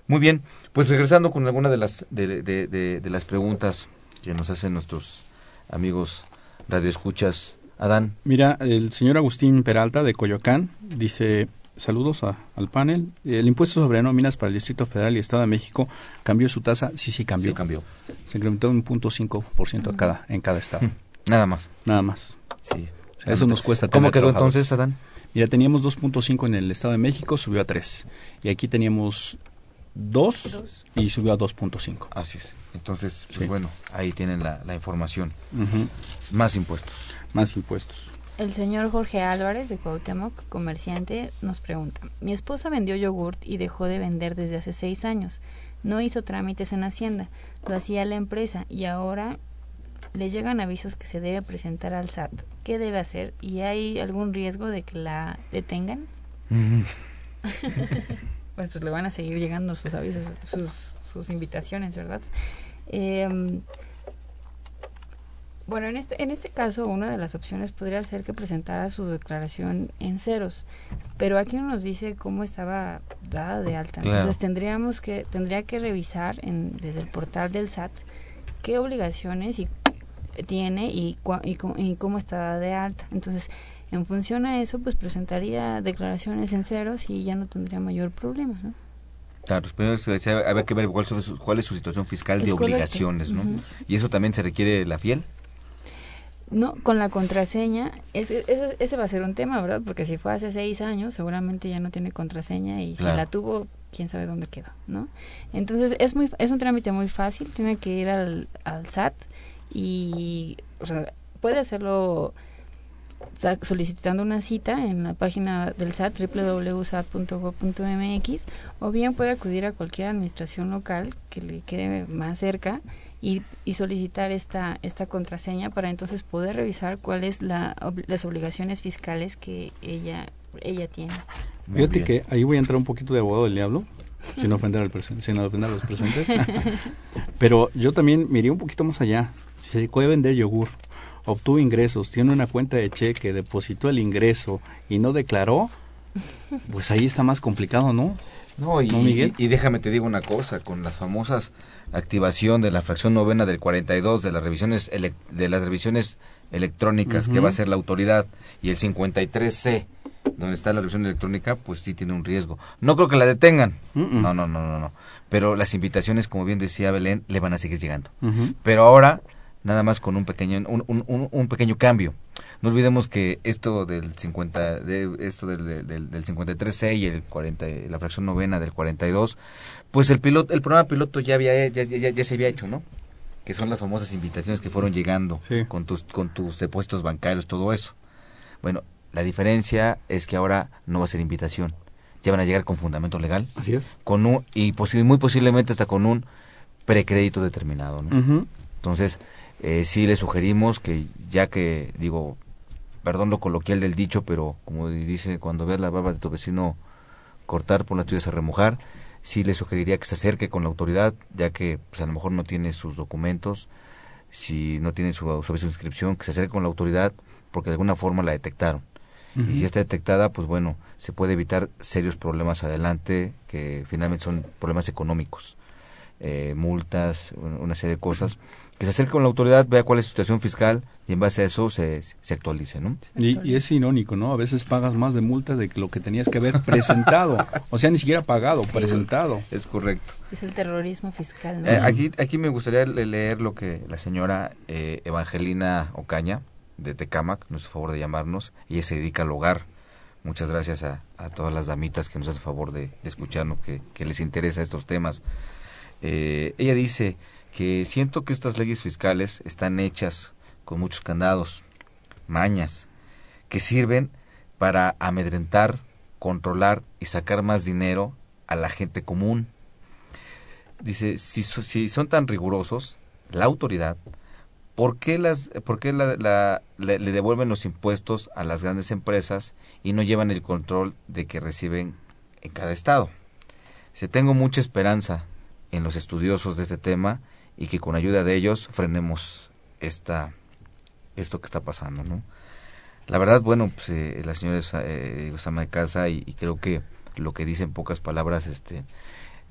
Muy bien, pues regresando con alguna de las, de, de, las preguntas que nos hacen nuestros amigos radioescuchas. Adán. Mira, el señor Agustín Peralta de Coyoacán dice, saludos al panel. El impuesto sobre nóminas para el Distrito Federal y Estado de México cambió su tasa. Sí, sí, cambió. Sí, cambió. Se incrementó un punto cinco por ciento cada, en cada estado. Nada más. Nada más. Sí. Eso nos cuesta. ¿Cómo quedó entonces, Adán? Mira, teníamos 2.5 en el Estado de México, subió a 3. Y aquí teníamos 2 y subió a 2.5. Así es. Entonces, pues bueno, ahí tienen la, información. Más impuestos. Más impuestos. El señor Jorge Álvarez de Cuauhtémoc, comerciante, nos pregunta, mi esposa vendió yogurt y dejó de vender desde hace seis años. No hizo trámites en Hacienda, lo hacía la empresa y ahora le llegan avisos que se debe presentar al SAT. ¿Qué debe hacer? ¿Y hay algún riesgo de que la detengan? [laughs] pues, pues, le van a seguir llegando sus avisos, sus, sus invitaciones, ¿verdad? Em, bueno, en este, en este caso, una de las opciones podría ser que presentara su declaración en ceros, pero aquí no nos dice cómo estaba dada de alta. Entonces tendríamos que, tendría que revisar en, desde el portal del SAT qué obligaciones y, tiene y, y, y cómo está de alta. Entonces, en función a eso, pues presentaría declaraciones en ceros y ya no tendría mayor problema, ¿no? Claro, primero había que ver cuál, cuál, es su situación fiscal de obligaciones, ¿no? ¿Y eso también se requiere la fiel? No, con la contraseña, ese, ese, va a ser un tema, ¿verdad? Porque si fue hace seis años, seguramente ya no tiene contraseña y si la tuvo, quién sabe dónde quedó, ¿no? Entonces, es, muy, es un trámite muy fácil, tiene que ir al, al SAT y, o sea, puede hacerlo solicitando una cita en la página del SAT www.sat.gov.mx o bien puede acudir a cualquier administración local que le quede más cerca y, y solicitar esta esta contraseña para entonces poder revisar cuáles la, las obligaciones fiscales que ella ella tiene. Fíjate que ahí voy a entrar un poquito de abogado del diablo sin ofender, al sin ofender a los presentes. [laughs] Pero yo también miré un poquito más allá. Se dedicó a vender yogur, obtuvo ingresos, tiene una cuenta de cheque, depositó el ingreso y no declaró, pues ahí está más complicado, ¿no? No, y, y, déjame te digo una cosa, con las famosas activación de la fracción novena del 42 de las revisiones de las revisiones electrónicas que va a ser la autoridad y el 53C donde está la revisión electrónica, pues sí tiene un riesgo. No creo que la detengan. No, no, no, no, no. Pero las invitaciones, como bien decía Belén, le van a seguir llegando. Pero ahora, nada más con un pequeño, un, un, un, pequeño cambio. No olvidemos que esto del 50, de, esto del, del, del 53C y el 40, la fracción novena del 42, pues el piloto, el programa piloto ya había, ya, ya, ya se había hecho, ¿no? que son las famosas invitaciones que fueron llegando con tus con tus depósitos bancarios, todo eso. Bueno, la diferencia es que ahora no va a ser invitación. Ya van a llegar con fundamento legal. Así es. Con un, y muy posiblemente hasta con un precrédito determinado. ¿no? Entonces, eh, sí le sugerimos que ya que, digo, perdón lo coloquial del dicho, pero como dice, cuando veas la barba de tu vecino cortar, por las tuyas a remojar, sí le sugeriría que se acerque con la autoridad, ya que pues, a lo mejor no tiene sus documentos, si no tiene su, su inscripción, que se acerque con la autoridad porque de alguna forma la detectaron. Y si está detectada, pues bueno, se puede evitar serios problemas adelante, que finalmente son problemas económicos, eh, multas, una serie de cosas. Que se acerque con la autoridad, vea cuál es su situación fiscal y en base a eso se, se actualice, ¿no? Y, es irónico, ¿no? A veces pagas más de multas de lo que tenías que haber presentado. [laughs] o sea, ni siquiera pagado, presentado. Es correcto. Es el terrorismo fiscal, ¿no? Eh, aquí, aquí me gustaría leer lo que la señora eh, Evangelina Ocaña, de Tecamac, nos hace favor de llamarnos. Ella se dedica al hogar. Muchas gracias a, todas las damitas que nos hacen favor de, escucharnos, que, les interesa estos temas. Eh, ella dice que siento que estas leyes fiscales están hechas con muchos candados, mañas, que sirven para amedrentar, controlar y sacar más dinero a la gente común. Dice, si, son tan rigurosos, la autoridad ¿por qué, las, por qué la, le, devuelven los impuestos a las grandes empresas y no llevan el control de que reciben en cada estado? Se tengo mucha esperanza en los estudiosos de este tema y que con ayuda de ellos frenemos esta, esto que está pasando, ¿no? La verdad, bueno, pues eh, la señora es eh, de casa y, y, creo que lo que dice en pocas palabras, este,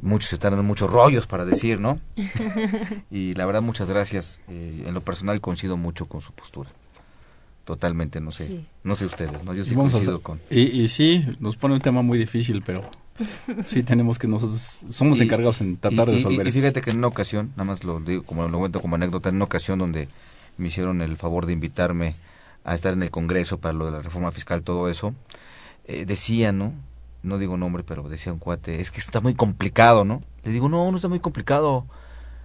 muchos están dando muchos rollos para decir, ¿no? [laughs] y la verdad, muchas gracias. Eh, en lo personal coincido mucho con su postura. Totalmente, no sé. No sé ustedes, ¿no? Yo sí coincido con... Y, sí, nos pone un tema muy difícil, pero [laughs] sí tenemos que nosotros... Somos encargados en tratar de resolver y, y, fíjate que en una ocasión, nada más lo digo, como lo cuento como anécdota, en una ocasión donde me hicieron el favor de invitarme a estar en el Congreso para lo de la reforma fiscal, todo eso, eh, decía, ¿no? no digo nombre, pero decía un cuate, es que está muy complicado, ¿no? Le digo, no, no está muy complicado.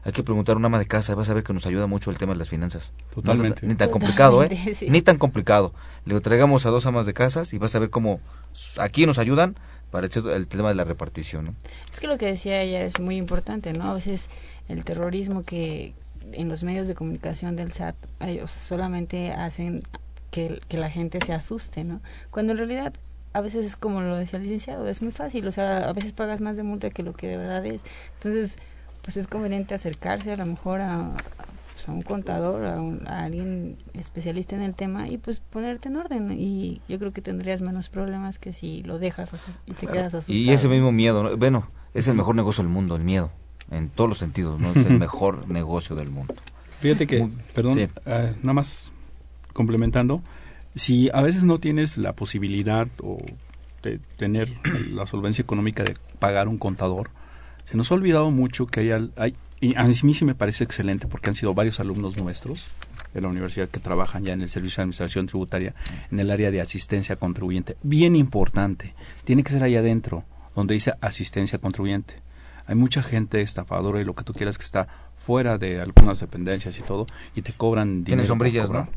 Hay que preguntar a una ama de casa, vas a ver que nos ayuda mucho el tema de las finanzas. Totalmente. ni tan complicado, ¿eh? [laughs] Ni tan complicado. Le digo, traigamos a dos amas de casas y vas a ver cómo aquí nos ayudan para el tema de la repartición, ¿no? Es que lo que decía ella es muy importante, ¿no? A veces el terrorismo que en los medios de comunicación del SAT solamente hacen que, que la gente se asuste, ¿no? Cuando en realidad a veces es como lo decía el licenciado, es muy fácil, o sea, a veces pagas más de multa que lo que de verdad es. Entonces, pues es conveniente acercarse a lo mejor a, pues, un contador, a, alguien especialista en el tema y pues ponerte en orden. Y yo creo que tendrías menos problemas que si lo dejas y te quedas asustado. Y ese mismo miedo, bueno, es el mejor negocio del mundo, el miedo, en todos los sentidos, ¿no? Es el [laughs] mejor negocio del mundo. Fíjate que, perdón, eh, nada más complementando, si a veces no tienes la posibilidad o de tener la solvencia económica de pagar un contador, se nos ha olvidado mucho que hay, hay y a mí sí me parece excelente porque han sido varios alumnos nuestros de la universidad que trabajan ya en el Servicio de Administración Tributaria, en el área de asistencia contribuyente. Bien importante, tiene que ser ahí adentro, donde dice asistencia contribuyente. Hay mucha gente estafadora y lo que tú quieras que está fuera de algunas dependencias y todo, y te cobran dinero. Tienen sombrillas, ¿no?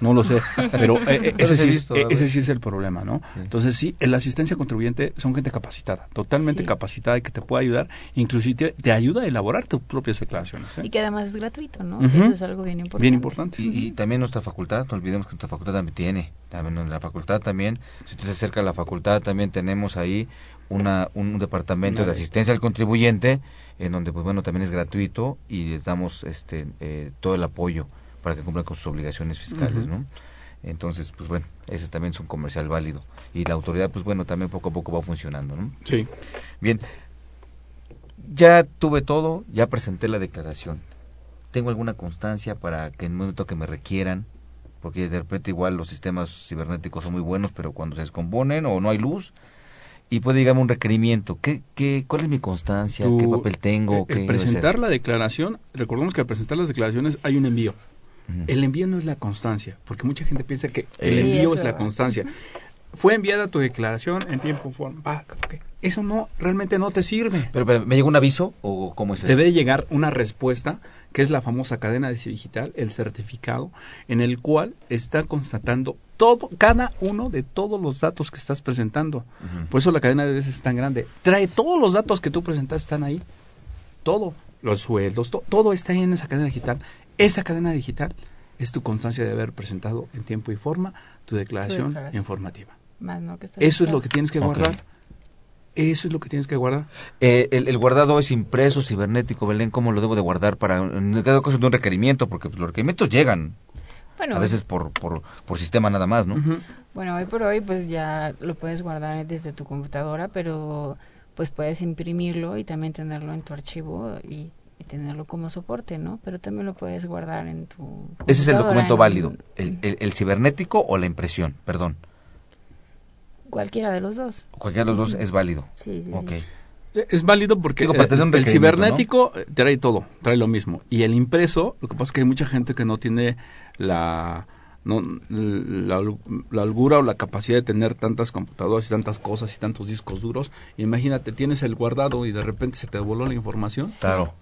No lo sé, [laughs] pero eh, eh, ese, sí, visto, eh, ese sí es el problema, ¿no? Sí. Entonces sí, la asistencia contribuyente son gente capacitada, totalmente Sí. capacitada y que te puede ayudar, inclusive te, te ayuda a elaborar tus propias declaraciones. ¿eh? Y que además es gratuito, ¿no? Eso es algo bien importante. Bien importante. Y, y también nuestra facultad, no olvidemos que nuestra facultad también tiene, también en la facultad también, si usted se acerca a la facultad también tenemos ahí una, un departamento de asistencia al contribuyente, en donde pues bueno también es gratuito y les damos este eh, todo el apoyo para que cumplan con sus obligaciones fiscales. ¿no? Entonces, pues bueno, ese también es un comercial válido. Y la autoridad, pues bueno, también poco a poco va funcionando, ¿no? Sí. Bien, ya tuve todo, ya presenté la declaración. ¿Tengo alguna constancia para que en el momento que me requieran? Porque de repente igual los sistemas cibernéticos son muy buenos, pero cuando se descomponen o no hay luz, y puede llegarme un requerimiento. ¿Qué, qué, ¿Cuál es mi constancia? ¿Qué Tú, papel tengo? ¿Qué el presentar la declaración, recordemos que al presentar las declaraciones hay un envío. El envío no es la constancia, porque mucha gente piensa que el envío es la constancia. Fue enviada tu declaración en tiempo, forma. ok. Eso no, realmente no te sirve. Pero, pero, ¿me llegó un aviso o cómo es eso? Debe llegar una respuesta, que es la famosa cadena de digital, el certificado, en el cual está constatando todo, cada uno de todos los datos que estás presentando. Por eso la cadena de veces es tan grande. Trae todos los datos que tú presentas, están ahí. Todo. Los sueldos, to- todo está ahí en esa cadena digital. Esa cadena digital es tu constancia de haber presentado en tiempo y forma tu declaración, declaración. informativa. Más no que está Eso es lo que tienes que guardar. Eso es lo que tienes que guardar. Eh, el, el guardado es impreso, cibernético, Belén, ¿cómo lo debo de guardar para, en el caso de un requerimiento? Porque pues, los requerimientos llegan, Bueno, a veces por, por, por sistema nada más, ¿no? Bueno, hoy por hoy pues ya lo puedes guardar desde tu computadora, pero pues puedes imprimirlo y también tenerlo en tu archivo y tenerlo como soporte, ¿no? Pero también lo puedes guardar en tu Ese es el documento en- válido, el, el- el cibernético o la impresión, perdón. Cualquiera de los dos. Cualquiera de los dos es válido. Sí, sí, Ok. sí. Es válido porque Digo, eh, el cibernético eh, trae todo, trae lo mismo. Y el impreso, lo que pasa es que hay mucha gente que no tiene la, no, la, la holgura o la capacidad de tener tantas computadoras y tantas cosas y tantos discos duros. Imagínate, tienes el guardado y de repente se te voló la información. Claro.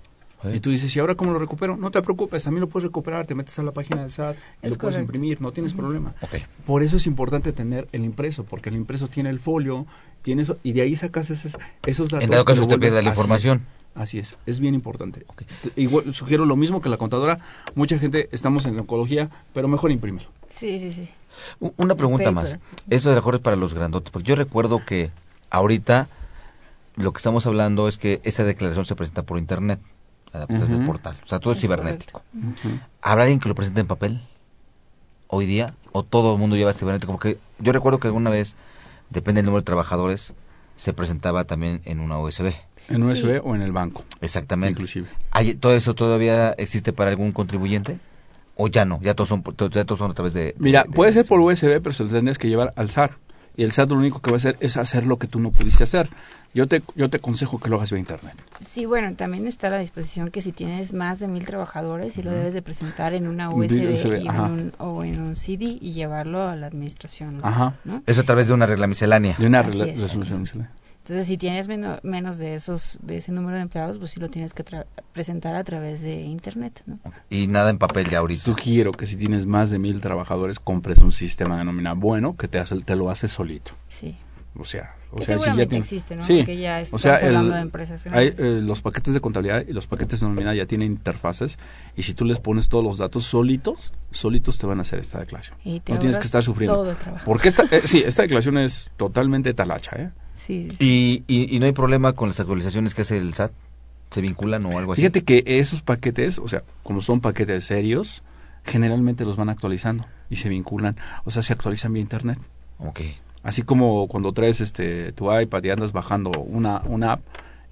Y tú dices, ¿y ahora cómo lo recupero? No te preocupes, también lo puedes recuperar, te metes a la página del SAT, y Es lo puedes imprimir, no tienes problema. Por eso es importante tener el impreso, porque el impreso tiene el folio, tiene eso, y de ahí sacas esos, esos datos. En dado caso usted pierda la información. Así es, es bien importante. Igual sugiero lo mismo que la contadora, mucha gente estamos en la oncología, pero mejor imprímelo. Sí, sí, sí. Una pregunta más. Eso de mejor es para los grandotes, porque yo recuerdo que ahorita lo que estamos hablando es que esa declaración se presenta por internet, del portal. O sea, todo es, Es cibernético. ¿Habrá alguien que lo presente en papel hoy día? ¿O todo el mundo lleva cibernético? Porque yo recuerdo que alguna vez, depende del número de trabajadores, se presentaba también en una USB. En USB Sí. o en el banco, Exactamente. inclusive. ¿Hay- ¿Todo eso todavía existe para algún contribuyente? ¿O ya no? Ya todos son, ya todos son a través de... Mira, de- de- puede ser por USB, pero se lo tendrías que llevar al SAT. Y el SAT lo único que va a hacer es hacer lo que tú no pudiste hacer. Yo te, yo te aconsejo que lo hagas vía internet. Sí, bueno, también está a la disposición que si tienes más de mil trabajadores y lo debes de presentar en una USB, USB, y en un- o en un CD y llevarlo a la administración. Ajá. ¿no? Eso a través de una regla miscelánea. De una es. resolución miscelánea. Entonces, si tienes meno- menos de esos de ese número de empleados, pues sí lo tienes que tra- presentar a través de internet, ¿no? Y nada en papel ya ahorita. Sugiero que si tienes más de mil trabajadores, compres un sistema de nómina bueno que te, hace, te lo hace solito. Sí. O sea, o Que sea si ya tienes- existe, ¿no? Sí. Porque ya o sea, estamos hablando el- de empresas hay, eh, los paquetes de contabilidad y los paquetes de nómina ya tienen interfaces y si tú les pones todos los datos solitos, solitos te van a hacer esta declaración. Y te no tienes que estar sufriendo. Todo el trabajo. Porque esta, eh, sí, esta declaración es totalmente talacha, ¿eh? Sí, sí, Y, y, y no hay problema con las actualizaciones que hace el SAT. ¿Se vinculan o algo así? Fíjate que esos paquetes, o sea, como son paquetes serios, generalmente los van actualizando y se vinculan, o sea, se actualizan vía internet. Ok. Así como cuando traes este tu iPad y andas bajando una, una app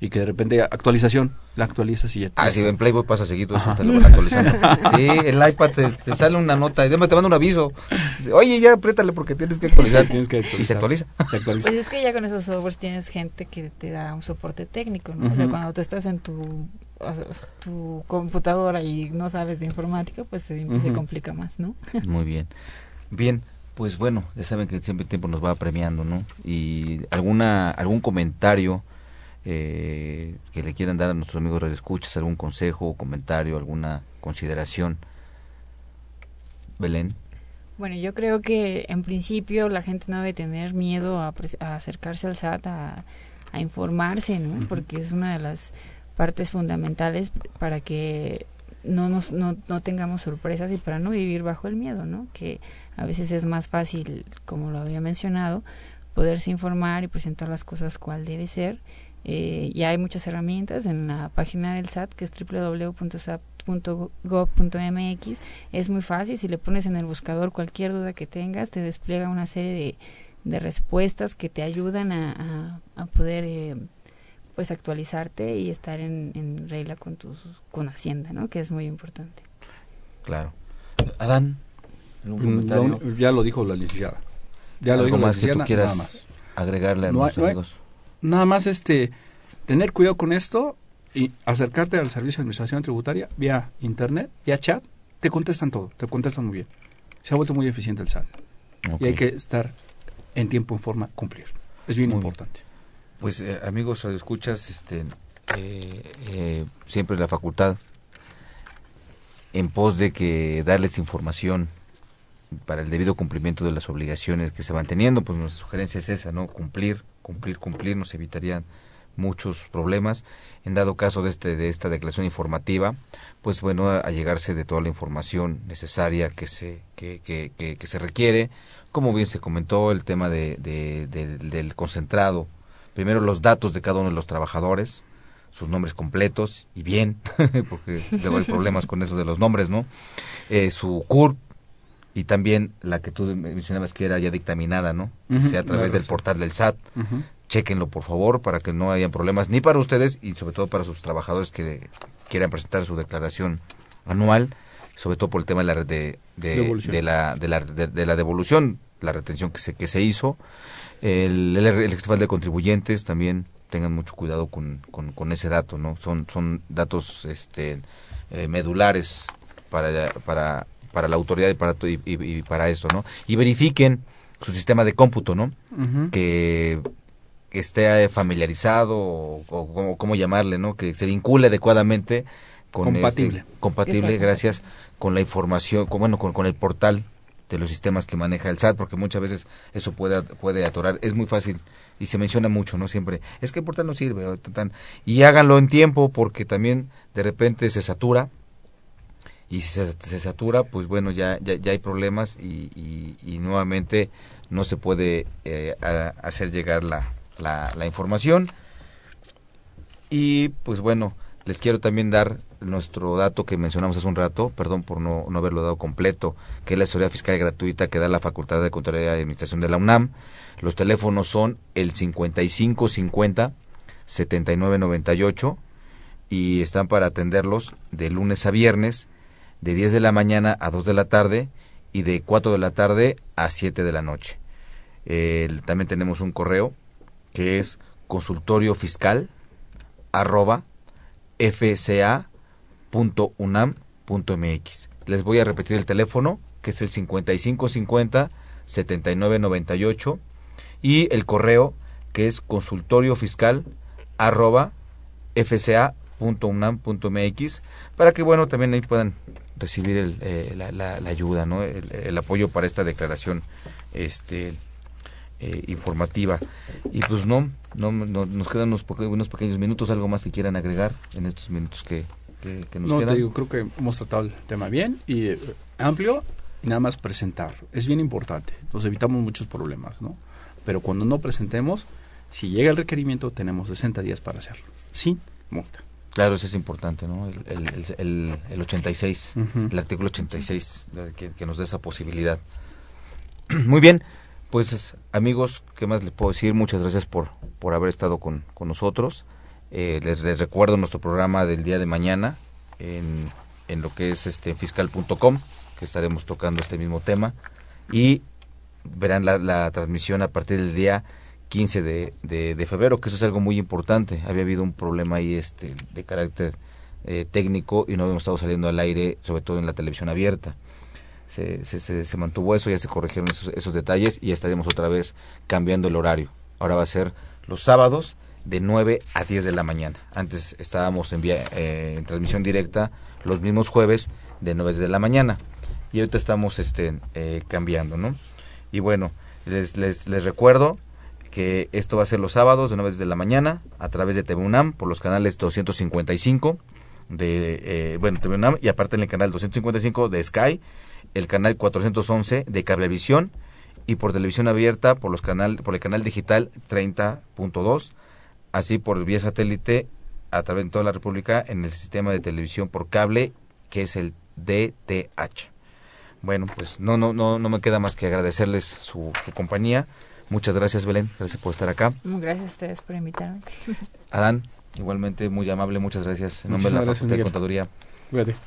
y que de repente actualización, la actualizas y ya te Ah, sí, hace- en Playboy pasa seguido eso, te lo van actualizando. sí, el iPad te, te sale una nota y además te manda un aviso. Dice, Oye, ya apriétale porque tienes que actualizar. Tienes que actualizar. Y se actualiza. Se actualiza. Pues es que ya con esos softwares tienes gente que te da un soporte técnico, ¿no? O sea, cuando tú estás en tu, tu computadora y no sabes de informática, pues se, se complica más, ¿no? [laughs] Muy bien. Bien, pues bueno, ya saben que siempre el tiempo nos va premiando, ¿no? Y alguna algún comentario eh, que le quieran dar a nuestros amigos radioescuchas, algún consejo o comentario, alguna consideración. Belén. Bueno, yo creo que en principio la gente no debe tener miedo a, acercarse al SAT a, informarse, ¿no? Porque es una de las partes fundamentales para que no, nos, no, no tengamos sorpresas y para no vivir bajo el miedo, ¿no? Que a veces es más fácil, como lo había mencionado, poderse informar y presentar las cosas cual debe ser. Eh, ya hay muchas herramientas en la página del SAT, que es www.sat.gov.mx. Es muy fácil, si le pones en el buscador cualquier duda que tengas, te despliega una serie de, de respuestas que te ayudan a, a, poder eh, pues actualizarte y estar en, en regla con tus con Hacienda, ¿no? Que es muy importante. Claro. Adán, mm, ya lo dijo la licenciada. Ya lo dijo más la que tú quieras nada más. agregarle a no amigos. Nada más este tener cuidado con esto y acercarte al servicio de administración tributaria vía internet, vía chat, te contestan todo, te contestan muy bien. Se ha vuelto muy eficiente el SAT. Y hay que estar en tiempo, en forma, cumplir. Es bien importante. Pues eh, amigos, escuchas, este, eh, eh, siempre la facultad en pos de que darles información para el debido cumplimiento de las obligaciones que se van teniendo, pues nuestra sugerencia es esa, ¿no? Cumplir, cumplir, cumplir, nos evitarían muchos problemas. En dado caso de, este, de esta declaración informativa, pues bueno, a, llegarse de toda la información necesaria que se, que, que, que, se requiere. Como bien se comentó, el tema de, del concentrado primero los datos de cada uno de los trabajadores, sus nombres completos y bien, [laughs] porque luego hay problemas con eso de los nombres, ¿no? Eh, su CURP y también la que tú mencionabas que era ya dictaminada, ¿no? Que sea a través del portal del SAT. Chequenlo, por favor, para que no haya problemas ni para ustedes y sobre todo para sus trabajadores que quieran presentar su declaración anual, sobre todo por el tema de la, de, de, la, de, la, de la devolución, la retención que se, que se hizo el, el, el de Contribuyentes también tengan mucho cuidado con, con, ese dato, ¿no? Son, son datos este, eh, medulares para, para, para la autoridad y para, y, para esto, ¿no? Y verifiquen su sistema de cómputo, ¿no? Que esté familiarizado o, o, cómo llamarle, ¿no? Que se vincule adecuadamente con compatible, este, compatible, gracias con la información, con, bueno, con, con el portal de los sistemas que maneja el SAT, porque muchas veces eso puede, puede atorar. Es muy fácil y se menciona mucho, ¿no? Siempre, es que el portal no sirve. Y háganlo en tiempo porque también de repente se satura y si se, satura, pues bueno, ya, ya, hay problemas y, nuevamente no se puede eh, hacer llegar la, la, la información. Y pues bueno, les quiero también dar nuestro dato que mencionamos hace un rato, perdón por no, no haberlo dado completo, que es la asesoría fiscal gratuita que da la Facultad de Contaduría y Administración de la UNAM. Los teléfonos son el 5550 7998 y están para atenderlos de lunes a viernes de 10 de la mañana a 2 de la tarde y de 4 de la tarde a 7 de la noche. también tenemos un correo que es consultorio fiscal arroba fca .unam.mx. Les voy a repetir el teléfono, que es el 5550 7998 y el correo que es consultorio fiscal arroba fca.unam.mx para que bueno también ahí puedan recibir el, eh, la, ayuda no el, apoyo para esta declaración este eh, informativa y pues no, no, nos quedan unos, unos pequeños minutos algo más que quieran agregar en estos minutos que, no, Te digo, creo que hemos tratado el tema bien y eh, amplio y nada más presentar. Es bien importante. Nos evitamos muchos problemas, ¿no? Pero cuando no presentemos, si llega el requerimiento, tenemos 60 días para hacerlo. Sin multa. Claro, eso es importante, ¿no? El, el, el, 86, el artículo 86, que, que nos da esa posibilidad. [clears throat] Muy bien, pues amigos, ¿qué más les puedo decir? Muchas gracias por, por haber estado con, con nosotros. Eh, les, recuerdo nuestro programa del día de mañana en, en lo que es este fiscal.com, que estaremos tocando este mismo tema. Y verán la, la transmisión a partir del día 15 de, de, febrero, que eso es algo muy importante. Había habido un problema ahí este, de carácter eh, técnico y no habíamos estado saliendo al aire, sobre todo en la televisión abierta. Se, se, se, mantuvo eso, ya se corrigieron esos, esos, detalles y ya estaremos otra vez cambiando el horario. Ahora va a ser los sábados de 9 a 10 de la mañana. Antes estábamos en, vía, eh, en transmisión directa los mismos jueves de 9 de la mañana. y ahorita estamos este, eh, cambiando, ¿no? Y bueno, les, les, les recuerdo que esto va a ser los sábados de 9 de la mañana a través de TV UNAM por los canales 255 de eh, bueno TV UNAM y aparte en el canal 255 de Sky, el canal 411 de Cablevisión y por televisión abierta por los canal por el canal digital 30.2, así por vía satélite a través de toda la República en el sistema de televisión por cable que es el DTH. Bueno, pues no no no no me queda más que agradecerles su compañía Muchas gracias, Belén. Gracias por estar acá. Gracias a ustedes por invitarme. [laughs] Adán, igualmente muy amable. Muchas gracias. En nombre de la Facultad de Contaduría,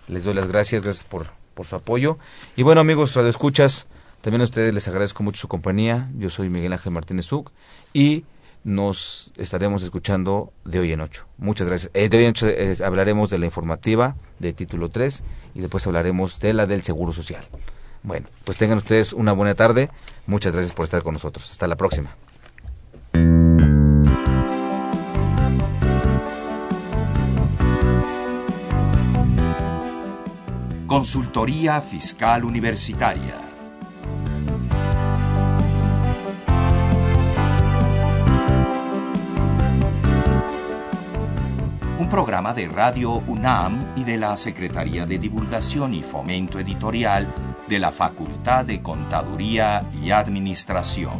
les doy las gracias. Gracias por, por su apoyo. Y bueno, amigos, escuchas, también a ustedes les agradezco mucho su compañía. Yo soy Miguel Ángel Martínez Uc y nos estaremos escuchando de hoy en ocho. Muchas gracias. Eh, de hoy en ocho eh, hablaremos de la informativa de título 3 y después hablaremos de la del Seguro Social. Bueno, pues tengan ustedes una buena tarde. Muchas gracias por estar con nosotros. Hasta la próxima. Consultoría Fiscal Universitaria. Un programa de Radio UNAM y de la Secretaría de Divulgación y Fomento Editorial de la Facultad de Contaduría y Administración.